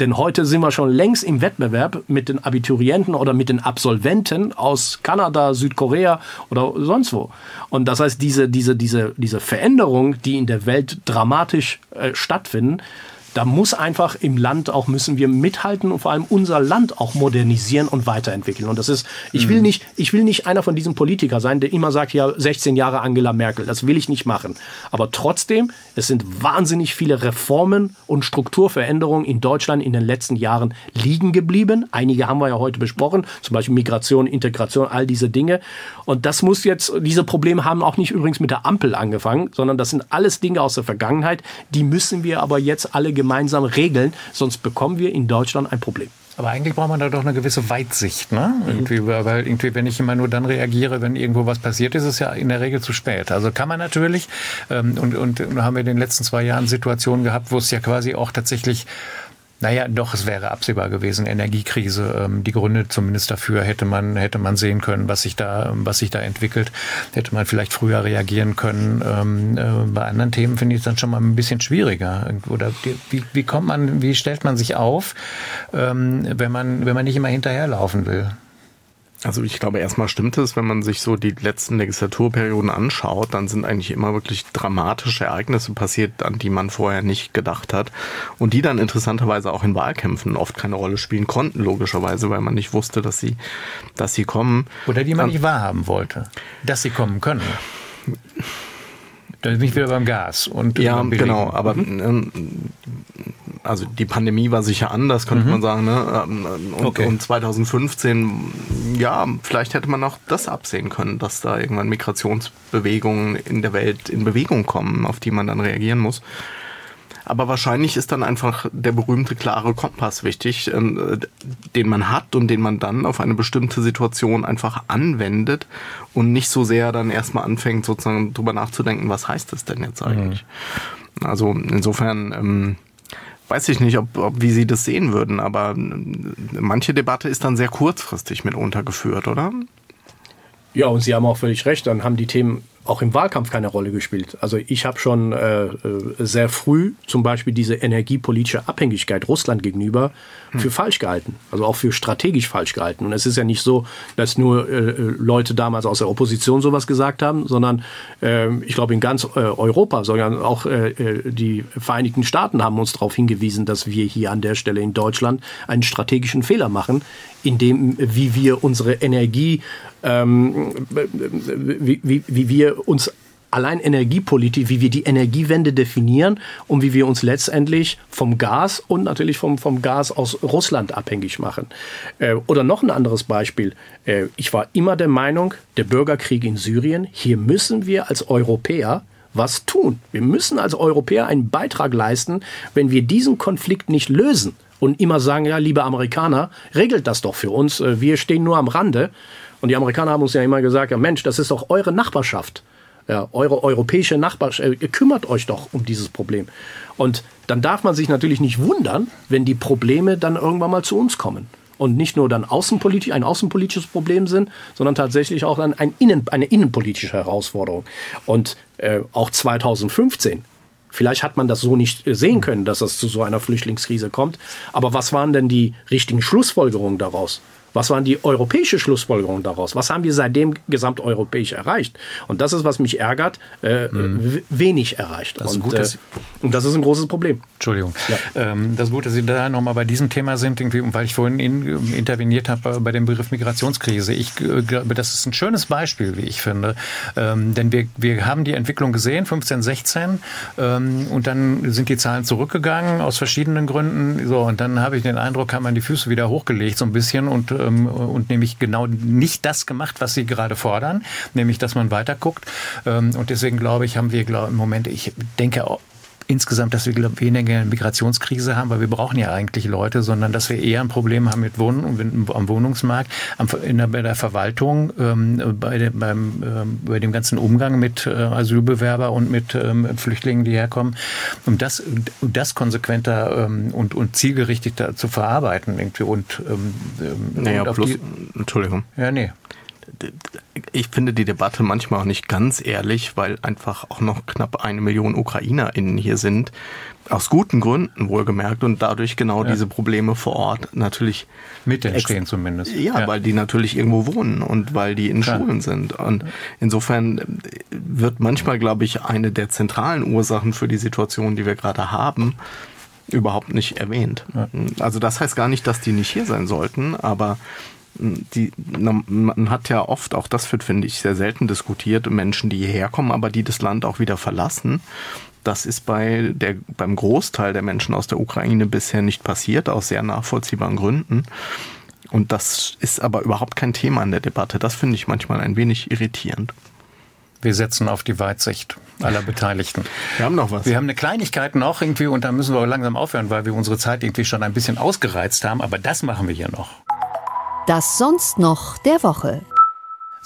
Speaker 5: Denn heute sind wir schon längst im Wettbewerb mit den Abiturienten oder mit den Absolventen aus Kanada, Südkorea oder sonst wo. Und das heißt, diese, diese, diese, diese Veränderungen, die in der Welt dramatisch äh, stattfinden, da muss einfach im Land auch müssen wir mithalten und vor allem unser Land auch modernisieren und weiterentwickeln. Und das ist, ich will mhm. nicht, ich will nicht einer von diesen Politikern sein, der immer sagt, ja, 16 Jahre Angela Merkel. Das will ich nicht machen. Aber trotzdem, es sind wahnsinnig viele Reformen und Strukturveränderungen in Deutschland in den letzten Jahren liegen geblieben. Einige haben wir ja heute besprochen, zum Beispiel Migration, Integration, all diese Dinge. Und das muss jetzt, diese Probleme haben auch nicht übrigens mit der Ampel angefangen, sondern das sind alles Dinge aus der Vergangenheit. Die müssen wir aber jetzt alle gemeinsam gemeinsam regeln, sonst bekommen wir in Deutschland ein Problem.
Speaker 2: Aber eigentlich braucht man da doch eine gewisse Weitsicht, ne? Irgendwie, weil irgendwie, wenn ich immer nur dann reagiere, wenn irgendwo was passiert, ist es ja in der Regel zu spät. Also kann man natürlich, ähm, und, und haben wir in den letzten zwei Jahren Situationen gehabt, wo es ja quasi auch tatsächlich naja, doch, es wäre absehbar gewesen. Energiekrise, ähm, die Gründe zumindest dafür hätte man, hätte man sehen können, was sich da, was sich da entwickelt. Hätte man vielleicht früher reagieren können. Ähm, äh, bei anderen Themen finde ich es dann schon mal ein bisschen schwieriger. Oder wie, wie kommt man, wie stellt man sich auf, ähm, wenn man, wenn man nicht immer hinterherlaufen will?
Speaker 3: Also ich glaube, erstmal stimmt es, wenn man sich so die letzten Legislaturperioden anschaut, dann sind eigentlich immer wirklich dramatische Ereignisse passiert, an die man vorher nicht gedacht hat und die dann interessanterweise auch in Wahlkämpfen oft keine Rolle spielen konnten, logischerweise, weil man nicht wusste, dass sie, dass sie kommen.
Speaker 2: Oder die man um, nicht wahrhaben wollte, dass sie kommen können. Da bin ich wieder beim Gas. Und
Speaker 3: ja, genau, aber mhm. ähm, also die Pandemie war sicher anders, könnte mhm. man sagen. Ne? Ähm, und, okay. und 2015, ja, vielleicht hätte man auch das absehen können, dass da irgendwann Migrationsbewegungen in der Welt in Bewegung kommen, auf die man dann reagieren muss. Aber wahrscheinlich ist dann einfach der berühmte klare Kompass wichtig, ähm, den man hat und den man dann auf eine bestimmte Situation einfach anwendet und nicht so sehr dann erstmal anfängt, sozusagen drüber nachzudenken, was heißt das denn jetzt eigentlich? Mhm. Also insofern, ähm, weiß ich nicht, ob, ob wie Sie das sehen würden, aber manche Debatte ist dann sehr kurzfristig mitunter geführt, oder?
Speaker 5: Ja, und Sie haben auch völlig recht, dann haben die Themen auch im Wahlkampf keine Rolle gespielt. Also ich habe schon äh, äh, sehr früh zum Beispiel diese energiepolitische Abhängigkeit Russland gegenüber hm. für falsch gehalten, also auch für strategisch falsch gehalten. Und es ist ja nicht so, dass nur äh, Leute damals aus der Opposition sowas gesagt haben, sondern äh, ich glaube in ganz äh, Europa, sondern auch äh, die Vereinigten Staaten haben uns darauf hingewiesen, dass wir hier an der Stelle in Deutschland einen strategischen Fehler machen, in dem, wie wir unsere Energie, ähm, wie, wie, wie wir uns allein Energiepolitik, wie wir die Energiewende definieren und wie wir uns letztendlich vom Gas und natürlich vom, vom Gas aus Russland abhängig machen. Äh, oder noch ein anderes Beispiel. Äh, ich war immer der Meinung, der Bürgerkrieg in Syrien, hier müssen wir als Europäer was tun. Wir müssen als Europäer einen Beitrag leisten, wenn wir diesen Konflikt nicht lösen und immer sagen, ja, liebe Amerikaner, regelt das doch für uns, äh, wir stehen nur am Rande. Und die Amerikaner haben uns ja immer gesagt, ja Mensch, das ist doch eure Nachbarschaft. Ja, eure europäische Nachbarschaft, äh, ihr kümmert euch doch um dieses Problem. Und dann darf man sich natürlich nicht wundern, wenn die Probleme dann irgendwann mal zu uns kommen und nicht nur dann außenpolitisch, ein außenpolitisches Problem sind, sondern tatsächlich auch dann ein Innen, eine innenpolitische Herausforderung. Und äh, auch 2015 Vielleicht hat man das so nicht sehen können, dass es zu so einer Flüchtlingskrise kommt. Aber was waren denn die richtigen Schlussfolgerungen daraus? Was waren die europäische Schlussfolgerungen daraus? Was haben wir seitdem gesamteuropäisch erreicht? Und das ist, was mich ärgert, äh, mhm. wenig erreicht.
Speaker 2: Das
Speaker 5: und,
Speaker 2: gut,
Speaker 5: äh, und, das ist ein großes Problem.
Speaker 2: Entschuldigung. Ja. Ähm, das ist gut, dass Sie da nochmal bei diesem Thema sind, weil ich vorhin in, interveniert habe bei dem Begriff Migrationskrise. Ich äh, glaube, das ist ein schönes Beispiel, wie ich finde. Ähm, denn wir, wir haben die Entwicklung gesehen, 15, 16, ähm, und dann sind die Zahlen zurückgegangen aus verschiedenen Gründen. So, und dann habe ich den Eindruck, haben man die Füße wieder hochgelegt, so ein bisschen, und äh, ähm, und nämlich genau nicht das gemacht, was sie gerade fordern, nämlich dass man weiter guckt. Ähm, und deswegen glaube ich, haben wir glaub, im Moment, ich denke insgesamt, dass wir glaub, weniger eine Migrationskrise haben, weil wir brauchen ja eigentlich Leute, sondern dass wir eher ein Problem haben mit Wohnen und am Wohnungsmarkt, am, in der, bei der Verwaltung, ähm, bei, der, beim, ähm, bei dem ganzen Umgang mit äh, Asylbewerber und mit ähm, Flüchtlingen, die herkommen, um das, um das konsequenter ähm, und, und zielgerichteter zu verarbeiten irgendwie und, ähm,
Speaker 3: ähm naja, und plus, die, Entschuldigung.
Speaker 2: Ja, nee
Speaker 3: ich finde die Debatte manchmal auch nicht ganz ehrlich, weil einfach auch noch knapp eine Million UkrainerInnen hier sind. Aus guten Gründen wohlgemerkt und dadurch genau ja. diese Probleme vor Ort natürlich
Speaker 2: mit entstehen zumindest.
Speaker 3: Ja, ja, weil die natürlich irgendwo wohnen und weil die in Klar. Schulen sind. Und insofern wird manchmal, glaube ich, eine der zentralen Ursachen für die Situation, die wir gerade haben, überhaupt nicht erwähnt. Ja. Also das heißt gar nicht, dass die nicht hier sein sollten, aber die, man hat ja oft, auch das wird, finde ich, sehr selten diskutiert, Menschen, die hierher kommen, aber die das Land auch wieder verlassen. Das ist bei der, beim Großteil der Menschen aus der Ukraine bisher nicht passiert, aus sehr nachvollziehbaren Gründen. Und das ist aber überhaupt kein Thema in der Debatte. Das finde ich manchmal ein wenig irritierend.
Speaker 2: Wir setzen auf die Weitsicht aller Beteiligten.
Speaker 3: Wir haben noch was.
Speaker 2: Wir haben eine Kleinigkeit noch irgendwie und da müssen wir langsam aufhören, weil wir unsere Zeit irgendwie schon ein bisschen ausgereizt haben. Aber das machen wir hier noch.
Speaker 1: Das sonst noch der Woche.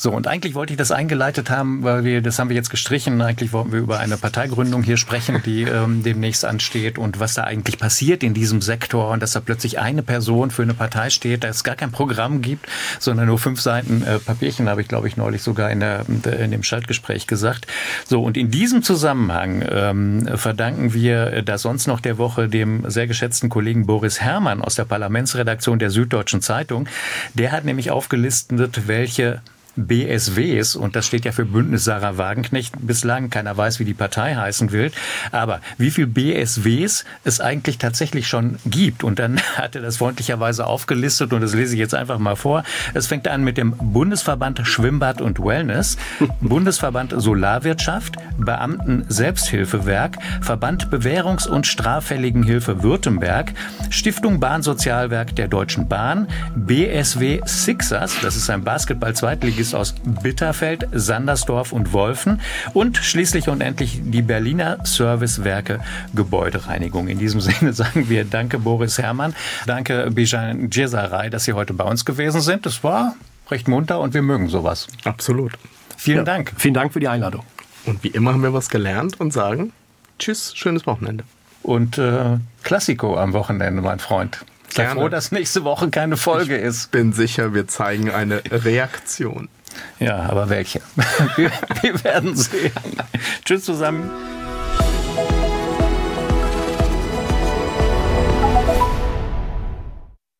Speaker 2: So, und eigentlich wollte ich das eingeleitet haben, weil wir, das haben wir jetzt gestrichen, eigentlich wollten wir über eine Parteigründung hier sprechen, die ähm, demnächst ansteht und was da eigentlich passiert in diesem Sektor und dass da plötzlich eine Person für eine Partei steht, dass es gar kein Programm gibt, sondern nur fünf Seiten äh, Papierchen, habe ich, glaube ich, neulich sogar in, der, in dem Schaltgespräch gesagt. So, und in diesem Zusammenhang ähm, verdanken wir da sonst noch der Woche dem sehr geschätzten Kollegen Boris Herrmann aus der Parlamentsredaktion der Süddeutschen Zeitung. Der hat nämlich aufgelistet, welche BSWs, und das steht ja für Bündnis Sarah Wagenknecht, bislang keiner weiß, wie die Partei heißen will, aber wie viel BSWs es eigentlich tatsächlich schon gibt. Und dann hat er das freundlicherweise aufgelistet und das lese ich jetzt einfach mal vor. Es fängt an mit dem Bundesverband Schwimmbad und Wellness, Bundesverband Solarwirtschaft, Beamten Selbsthilfewerk, Verband Bewährungs- und Straffälligenhilfe Württemberg, Stiftung Bahnsozialwerk der Deutschen Bahn, BSW Sixers, das ist ein Basketball-Zweitligist ist aus Bitterfeld, Sandersdorf und Wolfen und schließlich und endlich die Berliner Servicewerke Gebäudereinigung. In diesem Sinne sagen wir Danke Boris Herrmann, danke Bijan Djesaray, dass Sie heute bei uns gewesen sind. Es war recht munter und wir mögen sowas.
Speaker 3: Absolut.
Speaker 2: Vielen ja. Dank.
Speaker 5: Vielen Dank für die Einladung.
Speaker 3: Und wie immer haben wir was gelernt und sagen Tschüss, schönes Wochenende.
Speaker 2: Und äh, Klassiko am Wochenende, mein Freund. Sei Gerne. froh, dass nächste Woche keine Folge
Speaker 3: ich
Speaker 2: ist.
Speaker 3: Ich bin sicher, wir zeigen eine Reaktion.
Speaker 2: Ja, aber welche? wir, wir werden sehen. Tschüss zusammen.